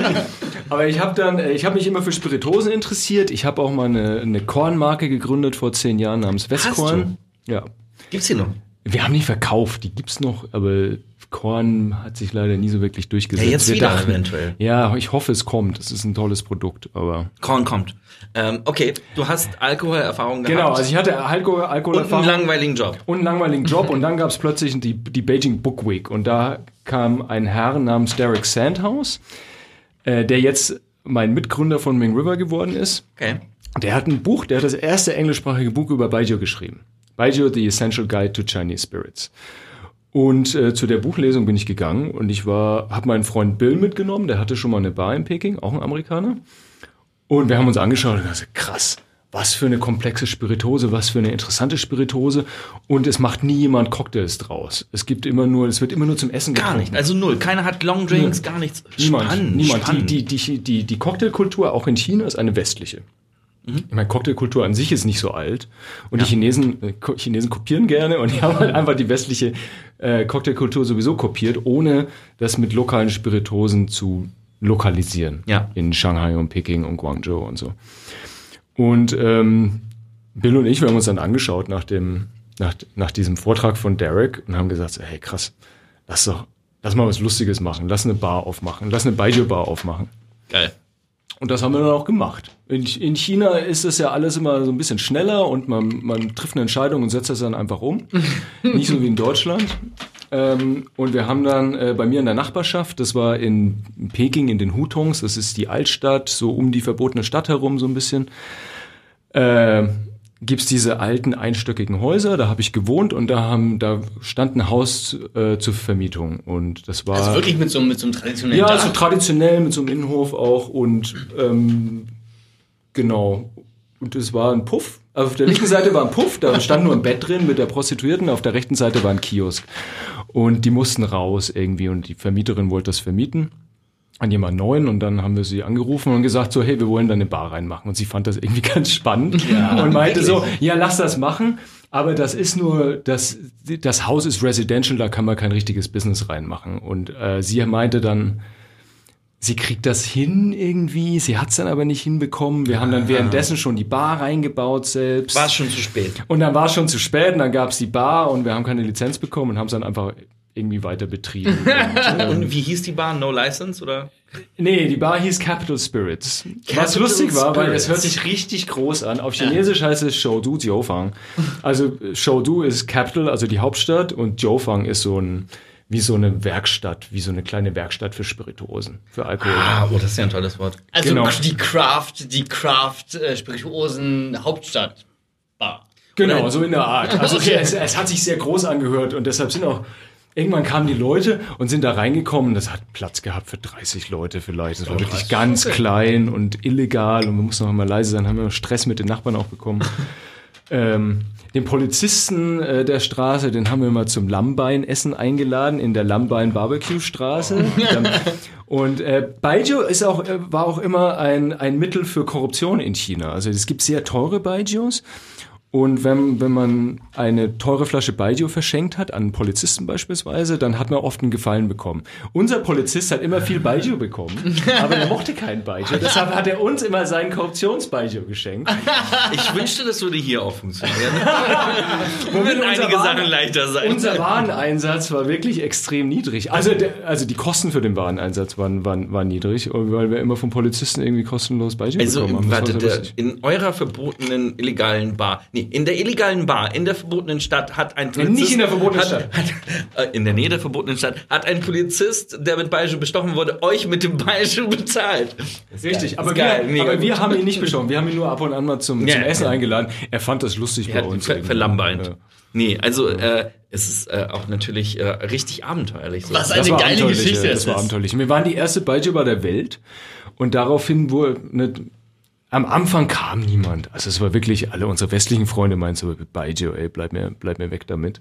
S1: <laughs>
S4: Aber ich habe dann, ich habe mich immer für Spiritosen interessiert. Ich habe auch mal eine, eine Kornmarke gegründet vor zehn Jahren namens Westkorn. Ja.
S1: Gibt's hier noch?
S4: Wir haben die verkauft, die gibt's noch, aber Korn hat sich leider nie so wirklich durchgesetzt.
S1: Ja, jetzt
S4: Wir
S1: wieder
S4: dachten-
S1: eventuell.
S4: Ja, ich hoffe, es kommt. Es ist ein tolles Produkt, aber
S1: Korn kommt. Ähm, okay, du hast Alkoholerfahrung gehabt.
S4: genau. Also ich hatte Alkohol,
S1: und einen
S4: Alkoholerfahrung
S1: langweiligen Job.
S4: und einen langweiligen Job und dann gab's plötzlich die, die Beijing Book Week und da kam ein Herr namens Derek Sandhouse, äh, der jetzt mein Mitgründer von Ming River geworden ist.
S1: Okay.
S4: Der hat ein Buch, der hat das erste englischsprachige Buch über Baijiu geschrieben. Baijiu, The Essential Guide to Chinese Spirits. Und äh, zu der Buchlesung bin ich gegangen und ich war, habe meinen Freund Bill mitgenommen, der hatte schon mal eine Bar in Peking, auch ein Amerikaner. Und wir haben uns angeschaut und gesagt, krass, was für eine komplexe Spiritose, was für eine interessante Spiritose. Und es macht nie jemand Cocktails draus. Es gibt immer nur, es wird immer nur zum Essen
S1: Gar
S4: getrunken.
S1: nicht. Also null. Keiner hat Long Drinks, gar nichts.
S4: Niemand,
S1: Spannend,
S4: niemand.
S1: spannend.
S4: Die, die, die, die, Cocktailkultur auch in China ist eine westliche. Ich meine, Cocktailkultur an sich ist nicht so alt. Und die Chinesen, äh, Chinesen kopieren gerne und die haben <laughs> halt einfach die westliche äh, Cocktailkultur sowieso kopiert, ohne das mit lokalen Spiritosen zu lokalisieren.
S1: Ja.
S4: In Shanghai und Peking und Guangzhou und so. Und ähm, Bill und ich, wir haben uns dann angeschaut nach dem, nach, nach diesem Vortrag von Derek und haben gesagt, hey krass, lass doch, lass mal was Lustiges machen, lass eine Bar aufmachen, lass eine Baijiu-Bar aufmachen.
S1: Geil.
S4: Und das haben wir dann auch gemacht. In, in China ist es ja alles immer so ein bisschen schneller und man, man trifft eine Entscheidung und setzt das dann einfach um. <laughs> Nicht so wie in Deutschland. Ähm, und wir haben dann äh, bei mir in der Nachbarschaft, das war in Peking in den Hutongs, das ist die Altstadt, so um die verbotene Stadt herum so ein bisschen, äh, gibt's diese alten einstöckigen Häuser, da habe ich gewohnt und da haben, da stand ein Haus äh, zur Vermietung und das war
S3: Also wirklich mit so, mit so einem traditionellen
S4: ja,
S3: Dach.
S4: so traditionell mit so einem Innenhof auch und ähm, genau. Und es war ein Puff. Also auf der linken Seite war ein Puff, da stand nur ein Bett drin mit der Prostituierten, auf der rechten Seite war ein Kiosk. Und die mussten raus irgendwie und die Vermieterin wollte das vermieten an jemand Neuen und dann haben wir sie angerufen und gesagt so, hey, wir wollen da eine Bar reinmachen. Und sie fand das irgendwie <laughs> ganz spannend und meinte so, ja, lass das machen, aber das ist nur, das, das Haus ist residential, da kann man kein richtiges Business reinmachen. Und äh, sie meinte dann, sie kriegt das hin irgendwie, sie hat es dann aber nicht hinbekommen. Wir haben dann währenddessen schon die Bar reingebaut selbst.
S1: War es schon zu spät.
S4: Und dann war es schon zu spät und dann gab es die Bar und wir haben keine Lizenz bekommen und haben es dann einfach irgendwie weiter betrieben. <laughs> und, ähm,
S1: Und wie hieß die Bar? No License oder?
S4: Nee, die Bar hieß Capital Spirits. Was
S1: Capital
S4: lustig war, weil es
S1: Spirits.
S4: hört sich richtig groß an. Auf Chinesisch heißt es Shoudu Jiufang. Also Shoudu ist Capital, also die Hauptstadt, und Jiufang ist so ein wie so eine Werkstatt, wie so eine kleine Werkstatt für Spirituosen, für Alkohol.
S1: Ah, oh, das ist ja ein tolles Wort.
S3: Also
S4: Genau.
S3: die Craft, die Craft äh, Spirituosen Hauptstadt Bar.
S4: Genau, so in der Art. Also <laughs>
S3: Okay.
S4: es, es hat sich sehr groß angehört und deshalb sind auch irgendwann kamen die Leute und sind da reingekommen. Das hat Platz gehabt für 30 Leute vielleicht. Das war wirklich ganz klein und illegal und wir mussten noch immer leise sein. Haben wir Stress mit den Nachbarn auch bekommen. <laughs> ähm, den Polizisten äh, der Straße, den haben wir mal zum Lammbeinessen eingeladen in der Lammbein-Barbecue-Straße. Dann- <laughs> Und äh, Baijiu ist auch, äh, war auch immer ein, ein Mittel für Korruption in China. Also es gibt sehr teure Baijius. Und wenn, wenn man eine teure Flasche Baijiu verschenkt hat, an einen Polizisten beispielsweise, dann hat man oft einen Gefallen bekommen. Unser Polizist hat immer viel Baijiu bekommen, <laughs> aber er mochte keinen Baijiu. Deshalb hat er uns immer seinen Korruptions-Baijiu geschenkt.
S1: Ich wünschte, das würde hier auch funktionieren. <laughs> Würden
S4: unser
S1: einige
S4: Waren-
S1: Sachen leichter sein.
S4: Unser Wareneinsatz war wirklich extrem niedrig. Also, der, also die Kosten für den Wareneinsatz waren, waren, waren niedrig, weil wir immer vom Polizisten irgendwie kostenlos Baijiu
S1: Also,
S4: bekommen haben. Das
S1: warte, der, in eurer verbotenen illegalen Bar, nee, in der illegalen Bar, in der verbotenen Stadt hat ein Polizist...
S4: Nicht in der verbotenen
S1: hat,
S4: Stadt.
S1: Hat, äh, in der Nähe der verbotenen Stadt hat ein Polizist, der mit Baijiu bestochen wurde, euch mit dem Baijiu bezahlt.
S4: Richtig, aber,
S1: ist geil,
S4: wir, aber wir haben ihn nicht bestochen. Wir haben ihn nur ab und an mal zum,
S1: Ja,
S4: zum Essen
S1: ja.
S4: eingeladen. Er fand das lustig
S1: Er
S4: bei uns.
S1: ver verlambeint.
S4: Ja.
S1: Nee, also äh, es ist äh, auch natürlich äh, richtig abenteuerlich. So.
S3: Was
S4: Das
S3: eine geile Geschichte
S4: ja,
S3: es
S4: Das war
S3: ist.
S4: abenteuerlich. Wir waren die erste Baijiu-Bar der Welt und daraufhin wurde eine, am Anfang kam niemand. Also es war wirklich, alle unsere westlichen Freunde meinten so, Baijiu, ey, bleib mir, bleib mir weg damit.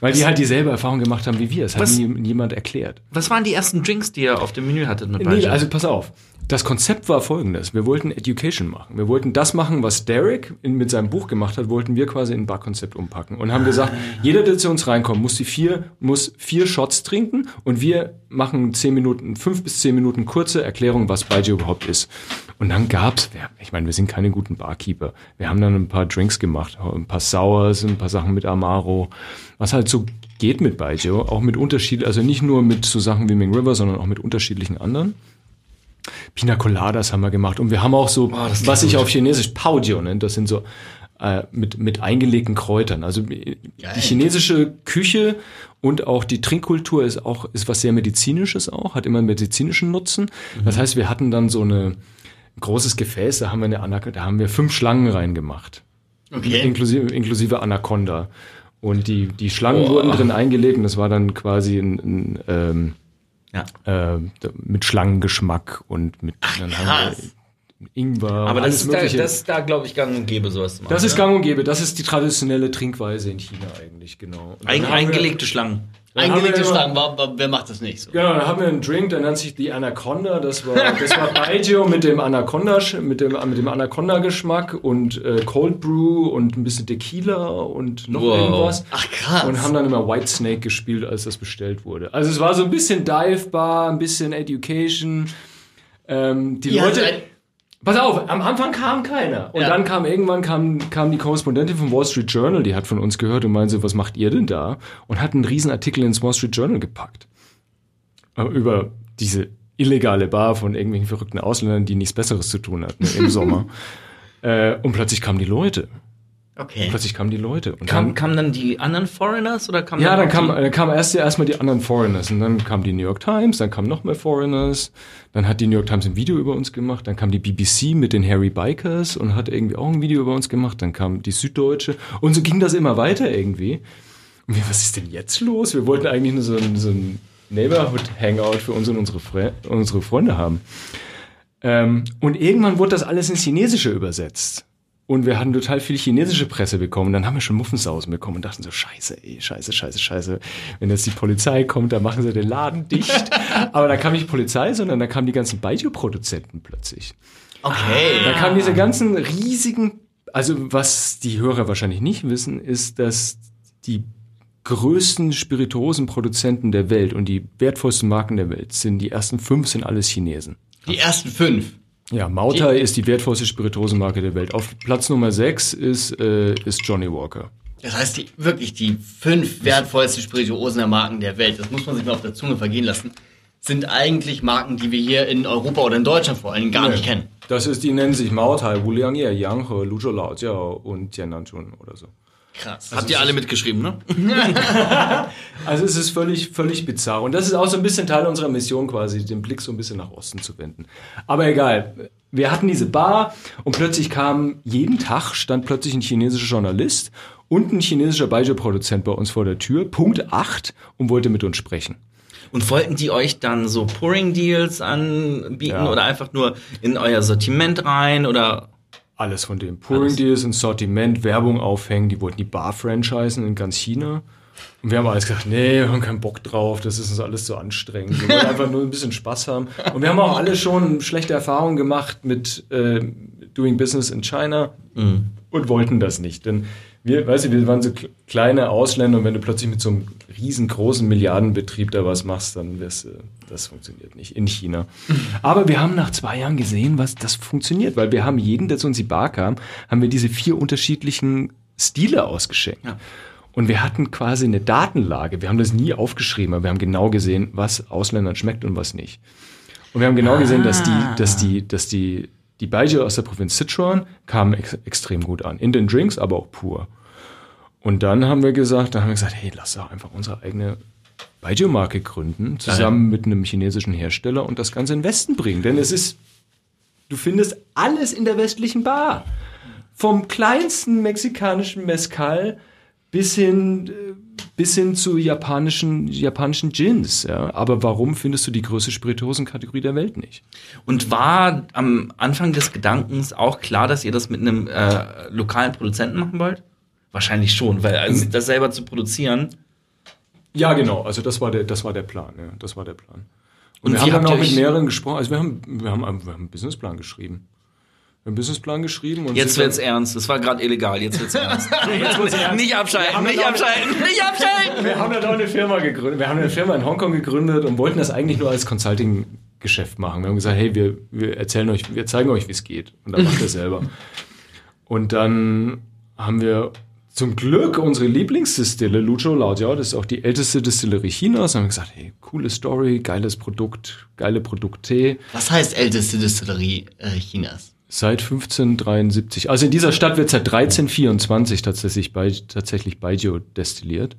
S4: Weil die halt dieselbe Erfahrung gemacht haben wie wir. Es hat
S1: Was-
S4: nie, niemand erklärt.
S1: Was waren die ersten Drinks, die ihr auf dem Menü hattet mit
S4: Nee, also pass auf. Das Konzept war folgendes. Wir wollten Education machen. Wir wollten das machen, was Derek in, mit seinem Buch gemacht hat, wollten wir quasi in ein Barkonzept umpacken. Und haben gesagt, jeder, der zu uns reinkommt, muss die vier, muss vier Shots trinken und wir machen zehn Minuten, fünf bis zehn Minuten kurze Erklärung, was Baijiu überhaupt ist. Und dann gab's, ich meine, wir sind keine guten Barkeeper. Wir haben dann ein paar Drinks gemacht, ein paar Sours, ein paar Sachen mit Amaro, was halt so geht mit Baijiu, auch mit Unterschied, also nicht nur mit so Sachen wie Ming River, sondern auch mit unterschiedlichen anderen. Pina Coladas haben wir gemacht und wir haben auch so,
S1: klingt
S4: was sich auf Chinesisch Paojiu nennt, das sind so äh, mit, mit eingelegten Kräutern. Also die chinesische Küche und auch die Trinkkultur ist auch ist was sehr medizinisches auch, hat immer einen medizinischen Nutzen.
S1: Mhm.
S4: Das heißt, wir hatten dann so eine ein großes Gefäß, da haben wir eine Anac da haben wir fünf Schlangen reingemacht.
S3: Okay.
S4: Inklusive, inklusive Anaconda. Und die, die Schlangen
S1: Boah.
S4: wurden drin eingelegt und das war dann quasi ein, ein ähm,
S1: ja.
S4: äh, mit Schlangengeschmack und mit dann haben
S3: krass.
S4: wir Ingwer,
S1: Aber das ist, da, das ist da, glaube ich, gang und gäbe, sowas zu machen.
S4: Das ist
S1: oder?
S4: gang und gäbe. Das ist die traditionelle Trinkweise in China eigentlich, genau. Wir-
S1: eingelegte Schlangen.
S3: Eingelegte
S4: wir immer-
S3: Schlangen, wa- wa- wer macht das nicht so?
S4: Genau, dann haben wir einen Drink, der nennt sich die Anaconda. Das war, das war Baijiu mit dem Anaconda, mit dem, mit dem Anaconda-Geschmack und äh, Cold Brew und ein bisschen Tequila und noch
S1: Wow.
S4: irgendwas.
S3: Ach krass.
S4: Und haben dann immer White Snake gespielt, als das bestellt wurde. Also es war so ein bisschen Dive Bar, ein bisschen Education. Ähm, die
S3: Ihr
S4: Leute.
S3: ein-
S4: Pass auf, am Anfang kam keiner. Und
S3: Ja.
S4: dann kam irgendwann kam, kam die Korrespondentin vom Wall Street Journal, die hat von uns gehört und meinte, was macht ihr denn da? Und hat einen riesen Artikel ins Wall Street Journal gepackt. Über diese illegale Bar von irgendwelchen verrückten Ausländern, die nichts Besseres zu tun hatten im <laughs> Sommer. Äh, und plötzlich kamen die Leute.
S3: Okay.
S4: Plötzlich kamen die Leute. Und
S1: Kam,
S4: dann,
S1: kamen dann die anderen Foreigners oder kamen
S4: ja, dann
S1: auch
S4: kam, dann kam erst erstmal die anderen Foreigners und dann kam die New York Times, dann kamen noch mehr Foreigners, dann hat die New York Times ein Video über uns gemacht, dann kam die BBC mit den Harry Bikers und hat irgendwie auch ein Video über uns gemacht, dann kam die Süddeutsche und so ging das immer weiter irgendwie. Und wir, was ist denn jetzt los? Wir wollten eigentlich nur so ein, so ein Neighborhood-Hangout für uns und unsere, Fre unsere Freunde haben. Ähm, und irgendwann wurde das alles ins Chinesische übersetzt. Und wir hatten total viel chinesische Presse bekommen. Dann haben wir schon Muffensausen bekommen und dachten so, scheiße, ey, scheiße, scheiße, scheiße. Wenn jetzt die Polizei kommt, dann machen sie den Laden dicht. <laughs> Aber da kam nicht die Polizei, sondern da kamen die ganzen Baijiu-Produzenten plötzlich.
S3: Okay.
S4: Da kamen diese ganzen riesigen, also was die Hörer wahrscheinlich nicht wissen, ist, dass die größten Spirituosenproduzenten der Welt und die wertvollsten Marken der Welt sind, die ersten fünf sind alles Chinesen.
S3: Die ersten fünf.
S4: Ja, Mautai ist die wertvollste Spirituosenmarke der Welt. Auf Platz Nummer sechs ist, äh, ist Johnny Walker.
S3: Das heißt, die, wirklich die fünf wertvollsten Spirituosen Marken der Welt, das muss man sich mal auf der Zunge vergehen lassen, sind eigentlich Marken, die wir hier in Europa oder in Deutschland vor allen Dingen gar nicht kennen.
S4: Das ist, die nennen sich Mautai, Wuliang Ye, Yang He, Luzhou Lao Jiao und Jiannanchun oder so.
S3: Krass.
S1: Habt ihr alle mitgeschrieben, ne? <laughs>
S4: Also es ist völlig, völlig bizarr. Und das ist auch so ein bisschen Teil unserer Mission quasi, den Blick so ein bisschen nach Osten zu wenden. Aber egal. Wir hatten diese Bar und plötzlich kam, jeden Tag stand plötzlich ein chinesischer Journalist und ein chinesischer Baijiu-Produzent bei uns vor der Tür, Punkt 8, und wollte mit uns sprechen.
S1: Und wollten die euch dann so Pouring-Deals anbieten
S4: Ja.
S1: oder einfach nur in euer Sortiment rein oder
S4: Alles von dem. Pouring Deals, ein Sortiment, Werbung aufhängen. Die wollten die Bar franchisen in ganz China. Und wir haben alles gesagt, nee, wir haben keinen Bock drauf, das ist uns alles zu anstrengend. Wir wollen einfach nur ein bisschen Spaß haben. Und wir haben auch alle schon schlechte Erfahrungen gemacht mit äh, Doing Business in China und wollten das nicht. Denn wir, weißt du, wir waren so kle- kleine Ausländer und wenn du plötzlich mit so einem riesengroßen Milliardenbetrieb da was machst, dann wirst du, das funktioniert nicht in China. <laughs> Aber wir haben nach zwei Jahren gesehen, was das funktioniert, weil wir haben jeden, der zu uns in die Bar kam, haben wir diese vier unterschiedlichen Stile ausgeschenkt.
S1: Ja.
S4: Und wir hatten quasi eine Datenlage. Wir haben das nie aufgeschrieben, aber wir haben genau gesehen, was Ausländern schmeckt und was nicht. Und wir haben genau gesehen, dass die, dass die, dass die, die Baijiu aus der Provinz Sichuan kamen ex extrem gut an. In den Drinks, aber auch pur. Und dann haben wir gesagt, dann haben wir gesagt, hey, lass doch einfach unsere eigene Baijiu-Marke gründen, zusammen mit einem chinesischen Hersteller und das Ganze in den Westen bringen. Denn es ist, du findest alles in der westlichen Bar. Vom kleinsten mexikanischen Mezcal bis hin äh, bis hin zu japanischen, japanischen Gins. Ja. Aber warum findest du die größte Spirituosenkategorie der Welt nicht?
S1: Und war am Anfang des Gedankens auch klar, dass ihr das mit einem äh, lokalen Produzenten machen wollt? Wahrscheinlich schon, weil also das selber zu produzieren.
S4: Ja, genau. Also das war der, das war der Plan. Ja. Das war der Plan. Und,
S1: Und
S4: wir haben dann auch mit mehreren gesprochen. Also wir haben, wir haben, wir haben einen Businessplan geschrieben. Wir haben einen Businessplan geschrieben und
S1: Jetzt wird's ernst. Es war gerade illegal. Jetzt wird's ernst. <laughs>
S4: Jetzt wird's ernst.
S1: Nicht abschalten,
S4: haben
S1: nicht abschalten, nicht abschalten. <laughs>
S4: Wir haben dann auch eine Firma gegründet. Wir haben eine Firma in Hongkong gegründet und wollten das eigentlich nur als Consulting-Geschäft machen. Wir haben gesagt, hey, wir, wir erzählen euch, wir zeigen euch, wie es geht. Und dann macht ihr <laughs> selber. Und dann haben wir zum Glück unsere Lieblingsdistille, Lucho Laojiao, das ist auch die älteste Distillerie Chinas, haben wir gesagt, hey, coole Story, geiles Produkt, geile Produkte.
S3: Was heißt älteste Distillerie äh, Chinas?
S4: Seit 1573. Also in dieser Stadt wird seit 1324 tatsächlich, bei, tatsächlich Baijiu destilliert.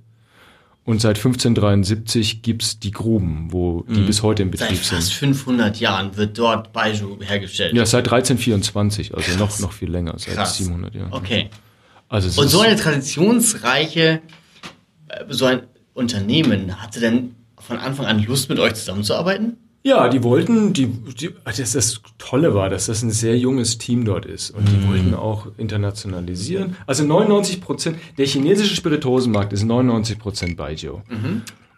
S4: Und seit 1573 gibt's die Gruben, wo die bis heute
S3: Seit
S4: Betrieb
S3: fast
S4: sind.
S3: 500 Jahren wird dort Baijiu hergestellt.
S4: Ja, seit 1324, also noch, noch viel länger, seit
S3: Krass.
S4: 700 Jahren.
S3: Okay.
S4: Also es
S3: Und so eine traditionsreiche, äh, so ein Unternehmen hatte denn von Anfang an Lust, mit euch zusammenzuarbeiten?
S4: Ja, die wollten, die, die, das, das Tolle war, dass das ein sehr junges Team dort ist. Und die wollten auch internationalisieren. Also 99 Prozent, der chinesische Spirituosenmarkt ist 99 Prozent Baijiu.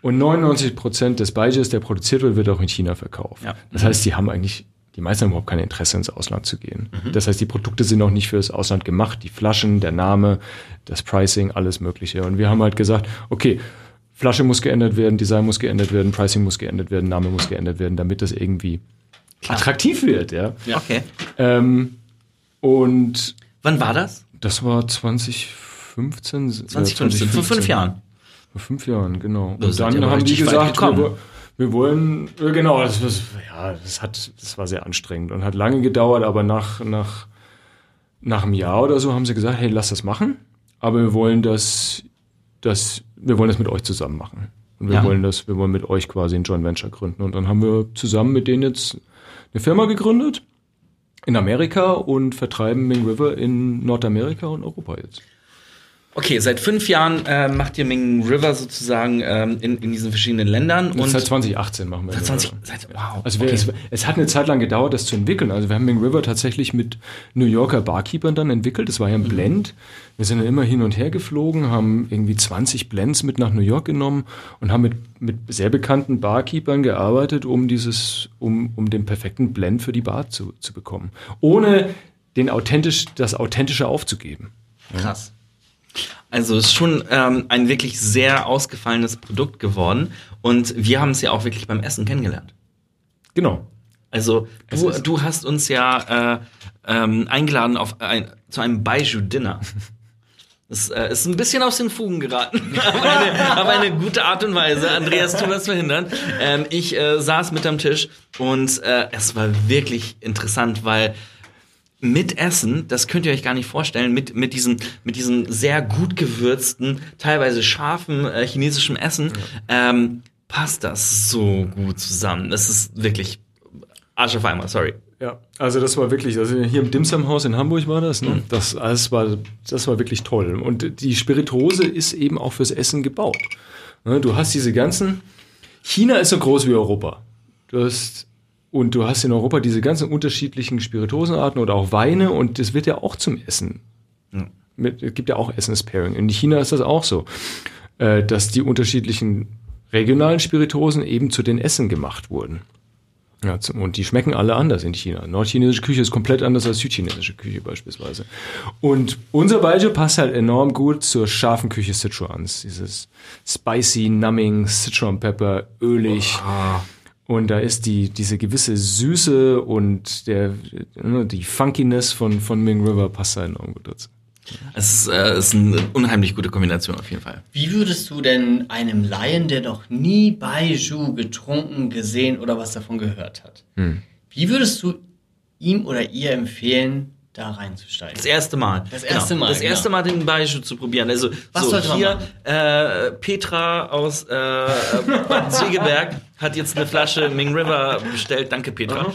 S4: Und 99 Prozent des Baijius, der produziert wird, wird auch in China verkauft.
S1: Ja.
S4: Das heißt, die haben eigentlich, die meisten haben überhaupt kein Interesse, ins Ausland zu gehen. Das heißt, die Produkte sind auch nicht fürs Ausland gemacht. Die Flaschen, der Name, das Pricing, alles Mögliche. Und wir haben halt gesagt, okay, Flasche muss geändert werden, Design muss geändert werden, Pricing muss geändert werden, Name muss geändert werden, damit das irgendwie attraktiv wird, ja.
S1: Okay.
S4: Ähm, und
S1: Wann war das?
S4: das war 2015. äh,
S1: 2015, vor fünf Jahren.
S4: Vor fünf Jahren, genau. Und dann haben die gesagt, wir, wir wollen, äh, genau, das, das, ja, das hat, das war sehr anstrengend und hat lange gedauert, aber nach, nach, nach einem Jahr oder so haben sie gesagt, hey, lass das machen, aber wir wollen das, das, wir wollen das mit euch zusammen machen. Und wir
S1: Ja.
S4: wollen das, wir wollen mit euch quasi ein Joint Venture gründen. Und dann haben wir zusammen mit denen jetzt eine Firma gegründet in Amerika und vertreiben Ming River in Nordamerika und Europa jetzt.
S1: Okay, seit fünf Jahren äh, macht ihr Ming River sozusagen ähm, in, in diesen verschiedenen Ländern.
S4: Und
S1: Und
S4: seit 2018 machen wir
S1: seit
S4: das.
S1: 20, seit, wow.
S4: Also wir,
S1: okay.
S4: es, es hat eine Zeit lang gedauert, das zu entwickeln. Also wir haben Ming River tatsächlich mit New Yorker Barkeepern dann entwickelt. Das war ja ein Blend. Wir sind dann immer hin und her geflogen, haben irgendwie 20 Blends mit nach New York genommen und haben mit, mit sehr bekannten Barkeepern gearbeitet, um dieses, um, um den perfekten Blend für die Bar zu, zu bekommen. Ohne den authentisch, das Authentische aufzugeben.
S3: Krass.
S1: Also es ist schon ähm, ein wirklich sehr ausgefallenes Produkt geworden. Und wir haben es ja auch wirklich beim Essen kennengelernt.
S4: Genau.
S1: Also du, du hast uns ja äh, ähm, eingeladen auf ein, zu einem Baiju-Dinner. <laughs> Das äh, ist ein bisschen aus den Fugen geraten, <laughs> aber eine, aber eine gute Art und Weise. Andreas, tu was verhindern. Ähm, ich äh, saß mit am Tisch und äh, es war wirklich interessant, weil mit Essen, das könnt ihr euch gar nicht vorstellen, mit, mit, diesem, mit diesem sehr gut gewürzten, teilweise scharfen äh, chinesischen Essen, ähm, passt das so gut zusammen. Das ist wirklich Arsch auf einmal, sorry.
S4: Ja, also das war wirklich, also hier im Dimsum-Haus in Hamburg war das,
S1: Mhm.
S4: ne? Das, das, war, das war wirklich toll. Und die Spirituose ist eben auch fürs Essen gebaut. Ne, Du hast diese ganzen, China ist so groß wie Europa. Du hast, und du hast in Europa diese ganzen unterschiedlichen Spirituosenarten oder auch Weine und das wird ja auch zum Essen. Mit, es gibt ja auch Essens-Pairing. In China ist das auch so, äh, dass die unterschiedlichen regionalen Spirituosen eben zu den Essen gemacht wurden. Ja, und die schmecken alle anders in China. Nordchinesische Küche ist komplett anders als südchinesische Küche beispielsweise. Und unser Baijiu passt halt enorm gut zur scharfen Küche Sichuans. Dieses spicy, numbing, Sichuan Pepper, ölig. Und da ist die, diese gewisse Süße und der, ne, die Funkiness von, von Ming River passt da enorm gut dazu.
S1: Es ist, äh, ist eine unheimlich gute Kombination auf jeden Fall.
S3: Wie würdest du denn einem Laien, der noch nie Baiju getrunken, gesehen oder was davon gehört hat,
S1: Hm.
S3: wie würdest du ihm oder ihr empfehlen, da reinzusteigen?
S1: Das erste Mal.
S3: Das erste Mal,
S1: Das erste
S3: genau.
S1: Mal den Baiju zu probieren. Also
S3: Was
S1: so, hier äh, Petra aus äh, Bad Segeberg <laughs> hat jetzt eine Flasche Ming River bestellt. Danke, Petra. <laughs>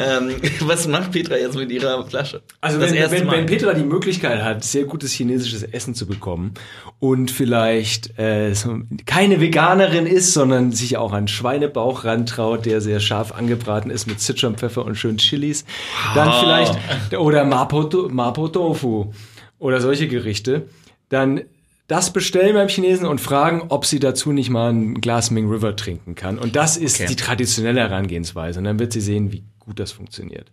S1: ähm, was macht Petra jetzt mit ihrer Flasche?
S4: Also
S1: das
S4: wenn,
S1: erste
S4: wenn,
S1: Mal.
S4: wenn Petra die Möglichkeit hat, sehr gutes chinesisches Essen zu bekommen und vielleicht äh, so keine Veganerin ist, sondern sich auch an Schweinebauch rantraut, der sehr scharf angebraten ist mit Sichuan-Pfeffer und schön Chilis, dann vielleicht oder Mapo, Mapo Tofu oder solche Gerichte, dann das bestellen beim Chinesen und fragen, ob sie dazu nicht mal ein Glas Ming River trinken kann. Und das ist
S1: Okay.
S4: die traditionelle Herangehensweise. Und dann wird sie sehen, wie gut das funktioniert.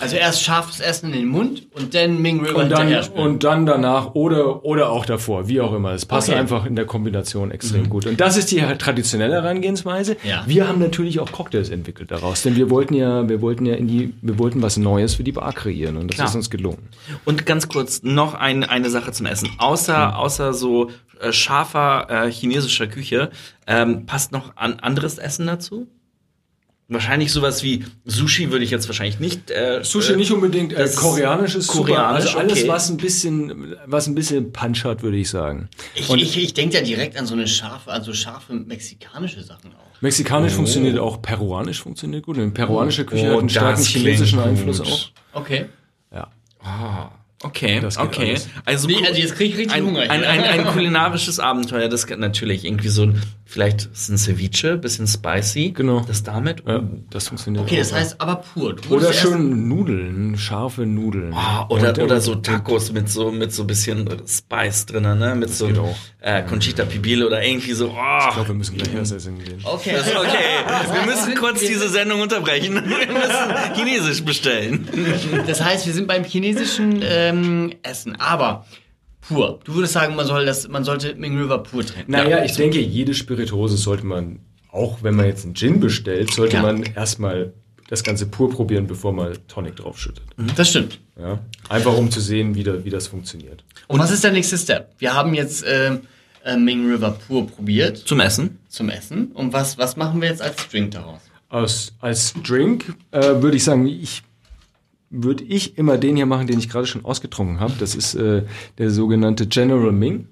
S3: Also erst scharfes Essen in den Mund und dann Ming River
S4: Und dann, und dann danach oder, oder auch davor, wie auch immer. Es passt
S3: Okay.
S4: einfach in der Kombination extrem gut. Und das ist die traditionelle Herangehensweise.
S3: Ja.
S4: Wir haben natürlich auch Cocktails entwickelt daraus, denn wir wollten ja, wir wollten ja in die, wir wollten was Neues für die Bar kreieren und das
S1: Klar.
S4: ist uns gelungen.
S1: Und ganz kurz noch ein, eine Sache zum Essen. Außer, außer so äh, scharfer äh, chinesischer Küche, ähm, passt noch an anderes Essen dazu? Wahrscheinlich sowas wie Sushi würde ich jetzt wahrscheinlich nicht. Äh,
S4: Sushi
S1: äh,
S4: nicht unbedingt, äh,
S1: das ist
S4: koreanisch ist
S1: koreanisch,
S4: super. Also alles,
S1: okay.
S4: was ein bisschen, was ein bisschen Punch hat, würde ich sagen.
S3: Ich,
S4: Und
S3: ich, ich denke ja direkt an so eine scharfe, an so scharfe mexikanische Sachen auch.
S4: Mexikanisch funktioniert auch, peruanisch funktioniert gut. Und peruanische Küche
S1: Oh,
S4: hat einen starken chinesischen
S1: gut.
S4: Einfluss auch.
S3: Okay.
S4: Ja.
S1: Okay,
S4: Das geht
S1: okay.
S4: alles.
S1: Also,
S3: Nee, also jetzt krieg ich richtig
S1: ein,
S3: Hunger hier.
S1: Ein, ein, ein kulinarisches Abenteuer, das natürlich irgendwie so ein, vielleicht ist ein Ceviche, bisschen spicy.
S4: Genau.
S1: Das damit.
S4: Ja, das funktioniert
S3: Okay,
S4: auch.
S3: das heißt aber pur. Du
S4: Oder schön Nudeln, scharfe Nudeln.
S1: Ah, oder,
S4: Und-
S1: oder so Tacos mit so mit so bisschen Spice drinnen, ne? Mit so
S4: geht auch.
S1: äh, Conchita Pibil oder irgendwie so. Oh.
S4: Ich glaube, wir müssen gleich erst essen gehen.
S3: Okay.
S1: Das okay. Wir müssen kurz diese Sendung unterbrechen. Wir müssen <laughs> Chinesisch bestellen.
S3: Das heißt, wir sind beim chinesischen ähm, Essen, aber pur. Du würdest sagen, man soll das, man sollte Ming River pur trinken.
S4: Naja, ich denke, jede Spirituose sollte man, auch wenn man jetzt einen Gin bestellt, sollte
S3: Ja.
S4: man erstmal das Ganze pur probieren, bevor man Tonic draufschüttet.
S3: Das stimmt.
S4: Ja? Einfach um zu sehen, wie, da, wie das funktioniert.
S3: Und was ist der nächste Step? Wir haben jetzt ähm, äh, Ming River pur probiert
S1: Zum Essen.
S3: zum Essen. Und was, was machen wir jetzt als Drink daraus?
S4: Als, als Drink äh, würde ich sagen, ich würde ich immer den hier machen, den ich gerade schon ausgetrunken habe. Das ist äh, der sogenannte General Ming.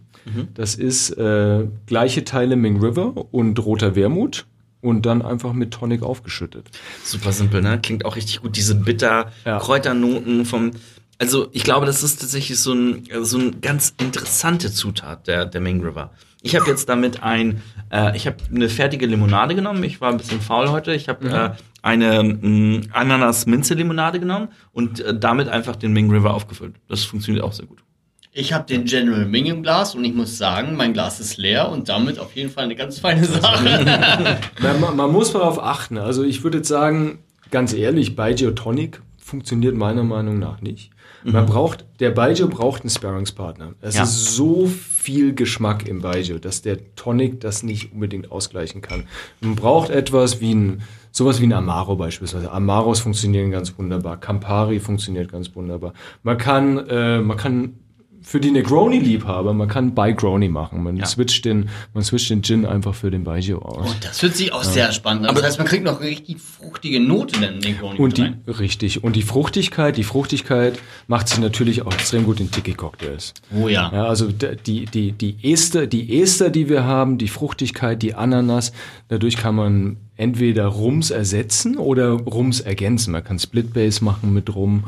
S4: Das ist äh, gleiche Teile Ming River und roter Wermut und dann einfach mit Tonic aufgeschüttet.
S1: Super simpel, ne? Klingt auch richtig gut. Diese bitter
S4: Ja.
S1: Kräuternoten vom. Also ich glaube, das ist tatsächlich so ein so ein ganz interessante Zutat der der Ming River. Ich habe jetzt damit ein, äh, ich habe eine fertige Limonade genommen. Ich war ein bisschen faul heute. Ich habe äh, eine mh, Ananas-Minze-Limonade genommen und äh, damit einfach den Ming River aufgefüllt. Das funktioniert auch sehr gut.
S3: Ich habe den General Ming im Glas und ich muss sagen, mein Glas ist leer und damit auf jeden Fall eine ganz feine Sache. <laughs>
S4: Man, man, muss darauf achten. Also ich würde jetzt sagen, ganz ehrlich, Baijiu Tonic funktioniert meiner Meinung nach nicht. Man braucht, der Baijiu braucht einen Sparringspartner. Es
S1: Ja.
S4: ist so viel Geschmack im Baijiu, dass der Tonic das nicht unbedingt ausgleichen kann. Man braucht etwas wie ein, sowas wie ein Amaro beispielsweise. Amaros funktionieren ganz wunderbar. Campari funktioniert ganz wunderbar. Man kann, äh, man kann für die Negroni-Liebhaber, man kann Baigroni machen. Man switcht den, man switcht den Gin einfach für den Baijiu aus.
S3: Und das hört sich auch sehr spannend an. Das heißt, man kriegt noch richtig fruchtige Note in den Negroni
S4: Und die, richtig. Und die Fruchtigkeit, die Fruchtigkeit macht sich natürlich auch extrem gut in Tiki-Cocktails.
S3: Oh ja.
S4: Ja, also die, die, die Ester, die Ester, die wir haben, die Fruchtigkeit, die Ananas, dadurch kann man entweder Rums ersetzen oder Rums ergänzen. Man kann Split Base machen mit Rum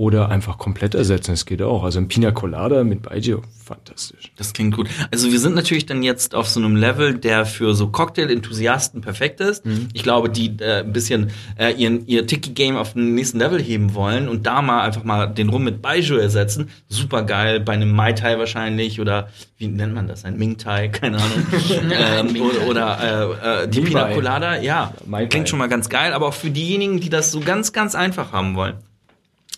S4: oder einfach komplett ersetzen. Das geht auch. Also ein Pina Colada mit Baijiu, fantastisch.
S1: Das klingt gut. Also wir sind natürlich dann jetzt auf so einem Level, der für so Cocktail-Enthusiasten perfekt ist. Ich glaube, die äh, ein bisschen äh, ihren, ihr Tiki-Game auf den nächsten Level heben wollen und da mal einfach mal den Rum mit Baijiu ersetzen. Super geil, bei einem Mai Tai wahrscheinlich oder wie nennt man das? Ein Ming Tai, keine Ahnung. <laughs> ähm, oder oder äh, äh, die Pina. Colada, ja,
S4: Mai
S1: klingt schon mal ganz geil, aber auch für diejenigen, die das so ganz, ganz einfach haben wollen.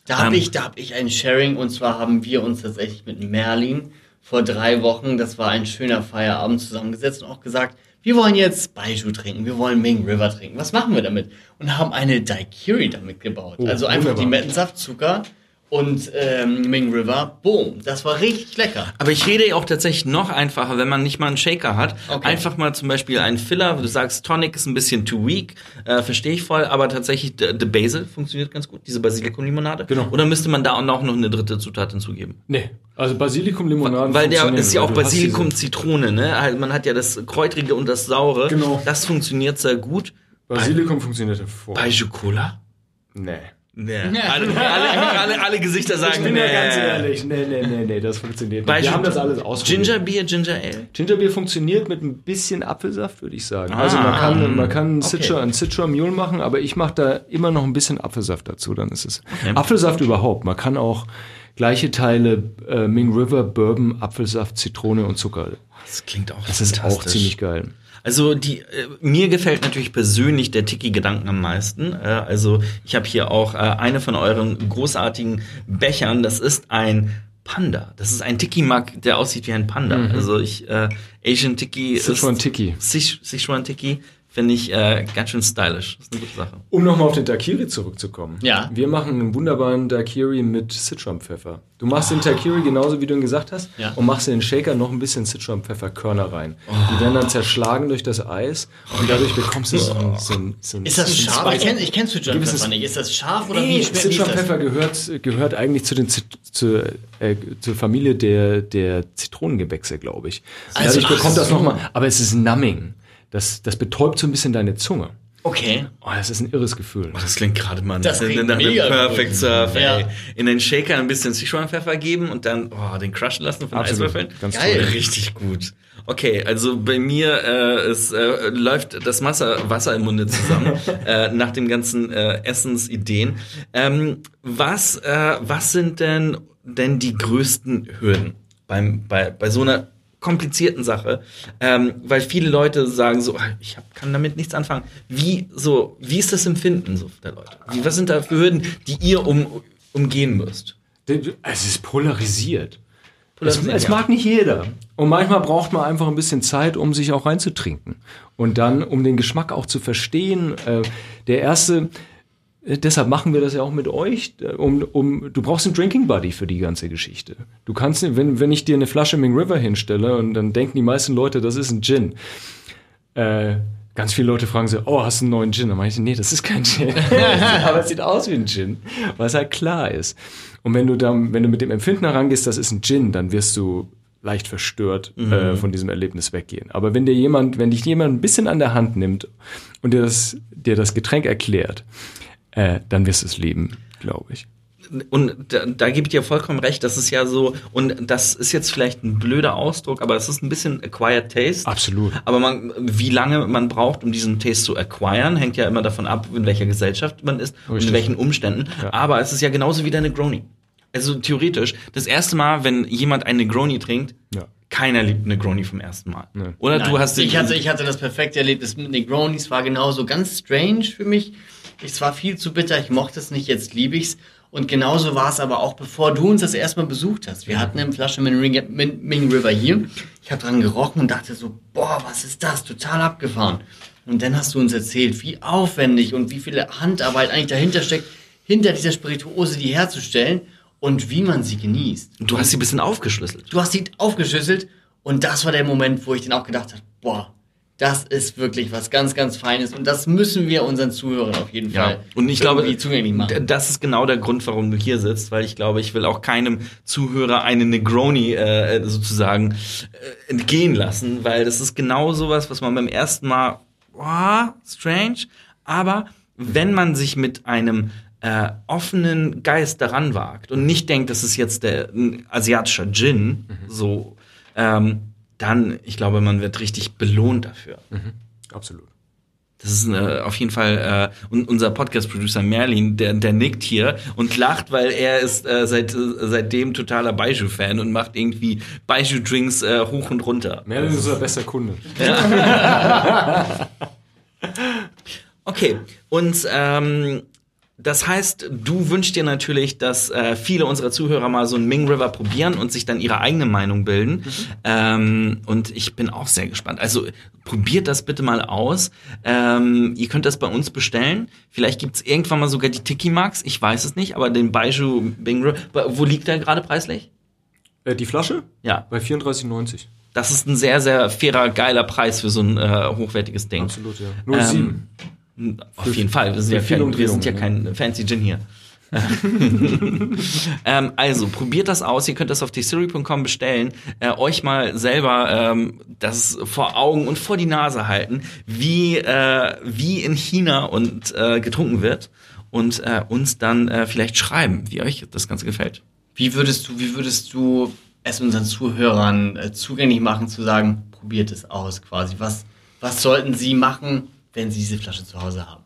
S3: Da habe
S1: Ähm.
S3: ich, da hab ich ein Sharing und zwar haben wir uns tatsächlich mit Merlin vor drei Wochen, das war ein schöner Feierabend, zusammengesetzt und auch gesagt, wir wollen jetzt Baijiu trinken, wir wollen Ming River trinken. Was machen wir damit? Und haben eine Daiquiri damit gebaut.
S4: Oh,
S3: also einfach
S4: wunderbar.
S3: Limettensaft, Zucker und ähm, Ming River. Boom, das war richtig lecker.
S1: Aber ich rede ja auch tatsächlich noch einfacher, wenn man nicht mal einen Shaker hat.
S3: Okay.
S1: Einfach mal zum Beispiel einen Filler. Du sagst, Tonic ist ein bisschen too weak, äh, verstehe ich voll, aber tatsächlich The the Basil funktioniert ganz gut, diese Basilikumlimonade.
S4: Genau.
S1: Oder müsste man da auch noch eine dritte Zutat hinzugeben?
S4: Nee, also Basilikum-Limonaden
S1: Weil der ist ja auch
S4: weil du hast
S1: Basilikum,
S4: diese-
S1: Zitrone, ne? Also man hat ja das Kräutrige und das Saure.
S4: Genau.
S1: Das funktioniert sehr gut.
S4: Basilikum funktioniert hervorragend.
S1: Baijiu Cola?
S4: Nee.
S1: Nee. <laughs> Alle, alle, alle, alle Gesichter sagen,
S4: Ich bin
S1: nee.
S4: ja ganz ehrlich, nee, nee, nee, nee, das funktioniert nicht. Wir haben das alles ausprobiert.
S1: Ginger Beer, Ginger Ale.
S4: Gingerbier funktioniert mit ein bisschen Apfelsaft, würde ich sagen. Also man kann, man kann
S3: okay.
S4: Citra, einen Citra Mule machen, aber ich mache da immer noch ein bisschen Apfelsaft dazu, dann ist es. Apfelsaft überhaupt. Man kann auch gleiche Teile äh, Ming River, Bourbon, Apfelsaft, Zitrone und Zucker.
S1: Das klingt auch
S4: Das ist auch ziemlich geil.
S1: Also die äh, mir gefällt natürlich persönlich der Tiki-Gedanken am meisten. Äh, also ich habe hier auch äh, eine von euren großartigen Bechern. Das ist ein Panda. Das ist ein Tiki-Mug, der aussieht wie ein Panda. Also ich äh, Asian Tiki
S4: Sichuan Tiki.
S1: Sich, Sichuan Tiki finde ich äh, ganz schön stylisch. Das ist eine gute Sache.
S4: Um nochmal auf den Daiquiri zurückzukommen.
S3: Ja.
S4: Wir machen einen wunderbaren Daiquiri mit Citron-Pfeffer. Du machst den Daiquiri genauso, wie du ihn gesagt hast,
S3: Ja.
S4: und machst in den Shaker noch ein bisschen Citron-Pfefferkörner rein. Die werden dann zerschlagen durch das Eis und dadurch bekommst du so ein, so ein, so ein
S3: Ist das
S4: so
S3: scharf? Ich kenne kenn Citron
S4: Gewisses-
S3: Pfeffer nicht. Ist das scharf oder
S4: Nee,
S3: wie schmeckt das?
S4: Citron-Pfeffer gehört, gehört eigentlich zu den zu, äh, zur Familie der, der Zitronengewächse, glaube ich.
S3: Also,
S4: Dadurch bekommt das
S3: so.
S4: nochmal, aber es ist numbing. Das, das betäubt so ein bisschen deine Zunge.
S3: Okay.
S4: Oh, das ist ein irres Gefühl.
S1: Oh, das klingt gerade mal
S3: Das
S1: nach
S3: klingt
S1: nach einem
S3: mega
S1: Perfect
S3: gut.
S1: Surf.
S3: Ja.
S1: Ey. In den Shaker ein bisschen Sichuan-Pfeffer geben und dann oh, den crushen lassen von
S4: Absolut.
S1: Eiswürfeln.
S4: Ganz
S3: Geil.
S4: toll.
S1: Richtig gut. Okay, also bei mir äh, es, äh, läuft das Wasser, Wasser im Munde zusammen <laughs> äh, nach den ganzen äh, Essensideen. Ähm, was, äh, was sind denn denn die größten Hürden beim, bei, bei so einer komplizierten Sache, ähm, weil viele Leute sagen so, "Ah, ich hab, kann damit nichts anfangen. Wie so, wie ist das Empfinden so der Leute? Wie, was sind da für Hürden, die ihr um, umgehen müsst?
S4: Es ist polarisiert. Es, es mag nicht jeder. Und manchmal braucht man einfach ein bisschen Zeit, um sich auch reinzutrinken. Und dann, um den Geschmack auch zu verstehen. Äh, der erste, deshalb machen wir das ja auch mit euch. äh, Um, um, du brauchst einen Drinking Buddy für die ganze Geschichte. Du kannst, wenn, wenn ich dir eine Flasche Ming River hinstelle und dann denken die meisten Leute, das ist ein Gin. Äh, ganz viele Leute fragen so, oh, hast du einen neuen Gin? Dann meine ich, nee, das ist kein Gin. <laughs> Aber es sieht aus wie ein Gin, was halt klar ist. Und wenn du dann, wenn du mit dem Empfinden herangehst, das ist ein Gin, dann wirst du leicht verstört äh, von diesem Erlebnis weggehen. Aber wenn dir jemand, wenn dich jemand ein bisschen an der Hand nimmt und dir das, dir das Getränk erklärt, äh, dann wirst du es lieben, glaube ich.
S1: Und da, da gebe ich dir vollkommen recht, das ist ja so, und das ist jetzt vielleicht ein blöder Ausdruck, aber es ist ein bisschen acquired taste.
S4: Absolut.
S1: Aber man, wie lange man braucht, um diesen Taste zu acquiren, hängt ja immer davon ab, in welcher Gesellschaft man ist und
S4: Richtig.
S1: in welchen Umständen.
S4: Ja.
S1: Aber es ist ja genauso wie der Negroni. Also theoretisch, das erste Mal, wenn jemand einen Negroni trinkt,
S4: Ja.
S1: keiner liebt Negroni vom ersten Mal.
S4: Nee.
S1: Oder
S3: Nein,
S1: du hast den
S3: ich hatte, ich hatte das perfekte Erlebnis mit Negronis, war genauso ganz strange für mich. Es war viel zu bitter, ich mochte es nicht, jetzt liebe ich's. Und genauso war es aber auch, bevor du uns das erstmal besucht hast. Wir hatten eine Flasche Ming, Ring- Min- Ming River hier. Ich habe dran gerochen und dachte so, boah, was ist das? Total abgefahren. Und dann hast du uns erzählt, wie aufwendig und wie viel Handarbeit eigentlich dahinter steckt, hinter dieser Spirituose die herzustellen und wie man sie genießt.
S1: du hast sie ein bisschen aufgeschlüsselt.
S3: Du hast sie aufgeschüsselt und das war der Moment, wo ich dann auch gedacht habe, boah, das ist wirklich was ganz, ganz Feines und das müssen wir unseren Zuhörern auf jeden Fall
S1: und ich glaube,
S3: zugänglich machen.
S1: das ist genau der Grund, warum du hier sitzt, weil ich glaube, ich will auch keinem Zuhörer eine Negroni äh, sozusagen äh, entgehen lassen, weil das ist genau sowas, was man beim ersten Mal, boah, strange, aber wenn man sich mit einem äh, offenen Geist daran wagt und nicht denkt, das ist jetzt der ein asiatischer Gin, so, ähm, dann, ich glaube, man wird richtig belohnt dafür.
S4: Absolut.
S1: Das ist äh, auf jeden Fall äh, un unser Podcast-Producer Merlin, der, der nickt hier und lacht, weil er ist äh, seit, äh, seitdem totaler Baiju-Fan und macht irgendwie Baiju-Drinks äh, hoch und runter.
S4: Merlin ist unser bester Kunde. <laughs>
S1: Okay, und ähm, Das heißt, du wünschst dir natürlich, dass äh, viele unserer Zuhörer mal so ein Ming River probieren und sich dann ihre eigene Meinung bilden. Mhm. Ähm, und ich bin auch sehr gespannt. Also probiert das bitte mal aus. Ähm, ihr könnt das bei uns bestellen. Vielleicht gibt's irgendwann mal sogar die Tiki Max. Ich weiß es nicht, aber den Baiju Ming River, wo liegt der gerade preislich?
S4: Äh, die Flasche?
S1: Ja.
S4: Bei 34,90.
S1: Das ist ein sehr, sehr fairer, geiler Preis für so ein äh, hochwertiges Ding.
S4: Absolut, ja. Nur ähm, sieben.
S1: Auf jeden Fall. Wir sind, ja kein, wir sind ja kein fancy Gin hier. <laughs> ähm, also, probiert das aus. Ihr könnt das auf distillery.com bestellen. Äh, euch mal selber ähm, das vor Augen und vor die Nase halten, wie, äh, wie in China und äh, getrunken wird. Und äh, uns dann äh, vielleicht schreiben, wie euch das Ganze gefällt.
S3: Wie würdest du, wie würdest du es unseren Zuhörern äh, zugänglich machen, zu sagen, probiert es aus quasi? Was, was sollten sie machen, wenn sie diese Flasche zu Hause haben?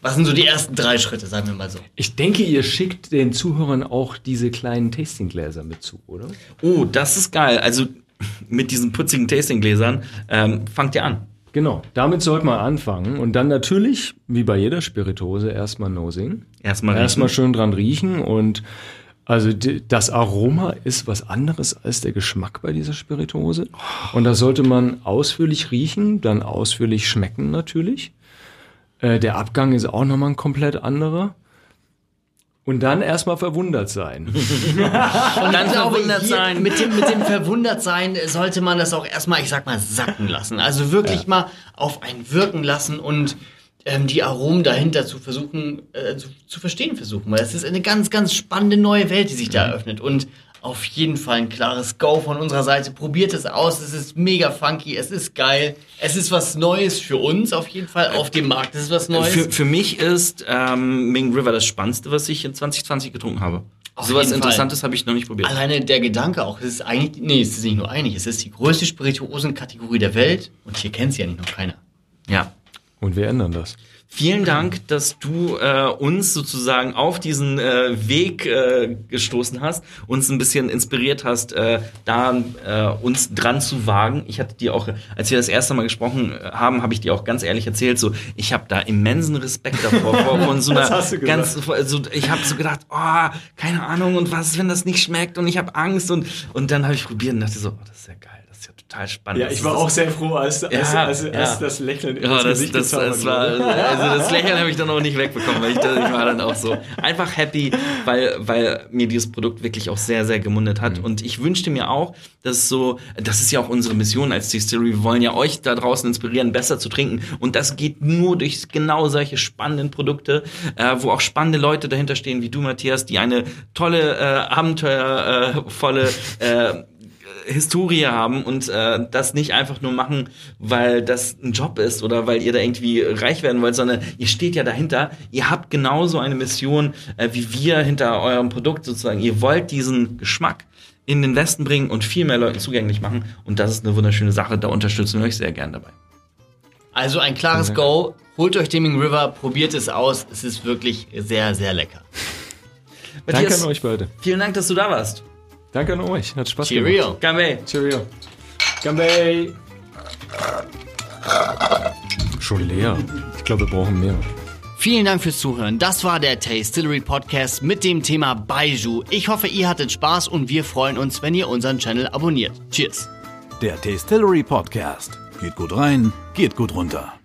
S3: Was sind so die ersten drei Schritte, sagen wir mal so?
S4: Ich denke, ihr schickt den Zuhörern auch diese kleinen Tastinggläser mit zu, oder?
S1: Oh, das ist geil. Also mit diesen putzigen Tastinggläsern ähm, fangt ihr an.
S4: Genau, damit sollte man anfangen und dann natürlich, wie bei jeder Spirituose, erstmal Nosing.
S1: Erstmal
S4: riechen. Erstmal schön dran riechen und also das Aroma ist was anderes als der Geschmack bei dieser Spirituose. Und da sollte man ausführlich riechen, dann ausführlich schmecken natürlich. Äh, der Abgang ist auch nochmal ein komplett anderer. Und dann erstmal verwundert sein. <laughs>
S3: und dann verwundert sein. Mit dem, mit dem verwundert sein sollte man das auch erstmal, ich sag mal, sacken lassen. Also wirklich ja. mal auf einen wirken lassen und ähm, die Aromen dahinter zu versuchen, äh, zu, zu, verstehen versuchen. Weil es ist eine ganz, ganz spannende neue Welt, die sich da mhm. eröffnet. Und auf jeden Fall ein klares Go von unserer Seite. Probiert es aus. Es ist mega funky. Es ist geil. Es ist was Neues für uns auf jeden Fall auf dem Markt. Es ist was Neues.
S1: Für, für mich ist ähm, Ming River das Spannendste, was ich in 2020 getrunken habe. Auf was Interessantes habe ich noch nicht probiert.
S3: Alleine der Gedanke auch, es ist eigentlich, nee, es ist nicht nur einig, es ist die größte Spirituosenkategorie der Welt und hier kennt sie ja nicht noch keiner.
S1: Ja.
S4: Und wir ändern das.
S1: Vielen Dank, dass du äh, uns sozusagen auf diesen äh, Weg äh, gestoßen hast, uns ein bisschen inspiriert hast, äh, da äh, uns dran zu wagen. Ich hatte dir auch, als wir das erste Mal gesprochen äh, haben, habe ich dir auch ganz ehrlich erzählt, so ich habe da immensen Respekt davor vor <laughs> von so einer ganz, so, ich habe so gedacht, oh, keine Ahnung und was, wenn das nicht schmeckt und ich habe Angst und und dann habe ich probiert und dachte so, oh, das ist ja geil total spannend.
S4: Ja, ich war auch sehr froh, als, als, ja, als, als ja. das Lächeln
S1: ja, das, das, das war, Also das Lächeln habe ich dann auch nicht wegbekommen, weil ich, ich war dann auch so einfach happy, weil, weil mir dieses Produkt wirklich auch sehr, sehr gemundet hat. Mhm. Und ich wünschte mir auch, dass so, das ist ja auch unsere Mission als Distillery, wir wollen ja euch da draußen inspirieren, besser zu trinken. Und das geht nur durch genau solche spannenden Produkte, äh, wo auch spannende Leute dahinter stehen, wie du, Matthias, die eine tolle, äh, abenteuervolle äh, Historie haben und äh, das nicht einfach nur machen, weil das ein Job ist oder weil ihr da irgendwie reich werden wollt, sondern ihr steht ja dahinter. Ihr habt genauso eine Mission äh, wie wir hinter eurem Produkt sozusagen. Ihr wollt diesen Geschmack in den Westen bringen und viel mehr Leuten zugänglich machen. Und das ist eine wunderschöne Sache. Da unterstützen wir euch sehr gern dabei.
S3: Also ein klares Go. Holt euch Deming River, probiert es aus. Es ist wirklich sehr, sehr lecker.
S4: Matthias, Danke an euch beide.
S1: Vielen Dank, dass du da warst.
S4: Danke an euch. Hat Spaß
S3: Cheerio.
S4: gemacht. Cheerio. Cheerio. Gambay. Schon leer. Ich glaube, wir brauchen mehr.
S3: Vielen Dank fürs Zuhören. Das war der Tastillery Podcast mit dem Thema Baiju. Ich hoffe, ihr hattet Spaß und wir freuen uns, wenn ihr unseren Channel abonniert. Cheers.
S2: Der Tastillery Podcast. Geht gut rein, geht gut runter.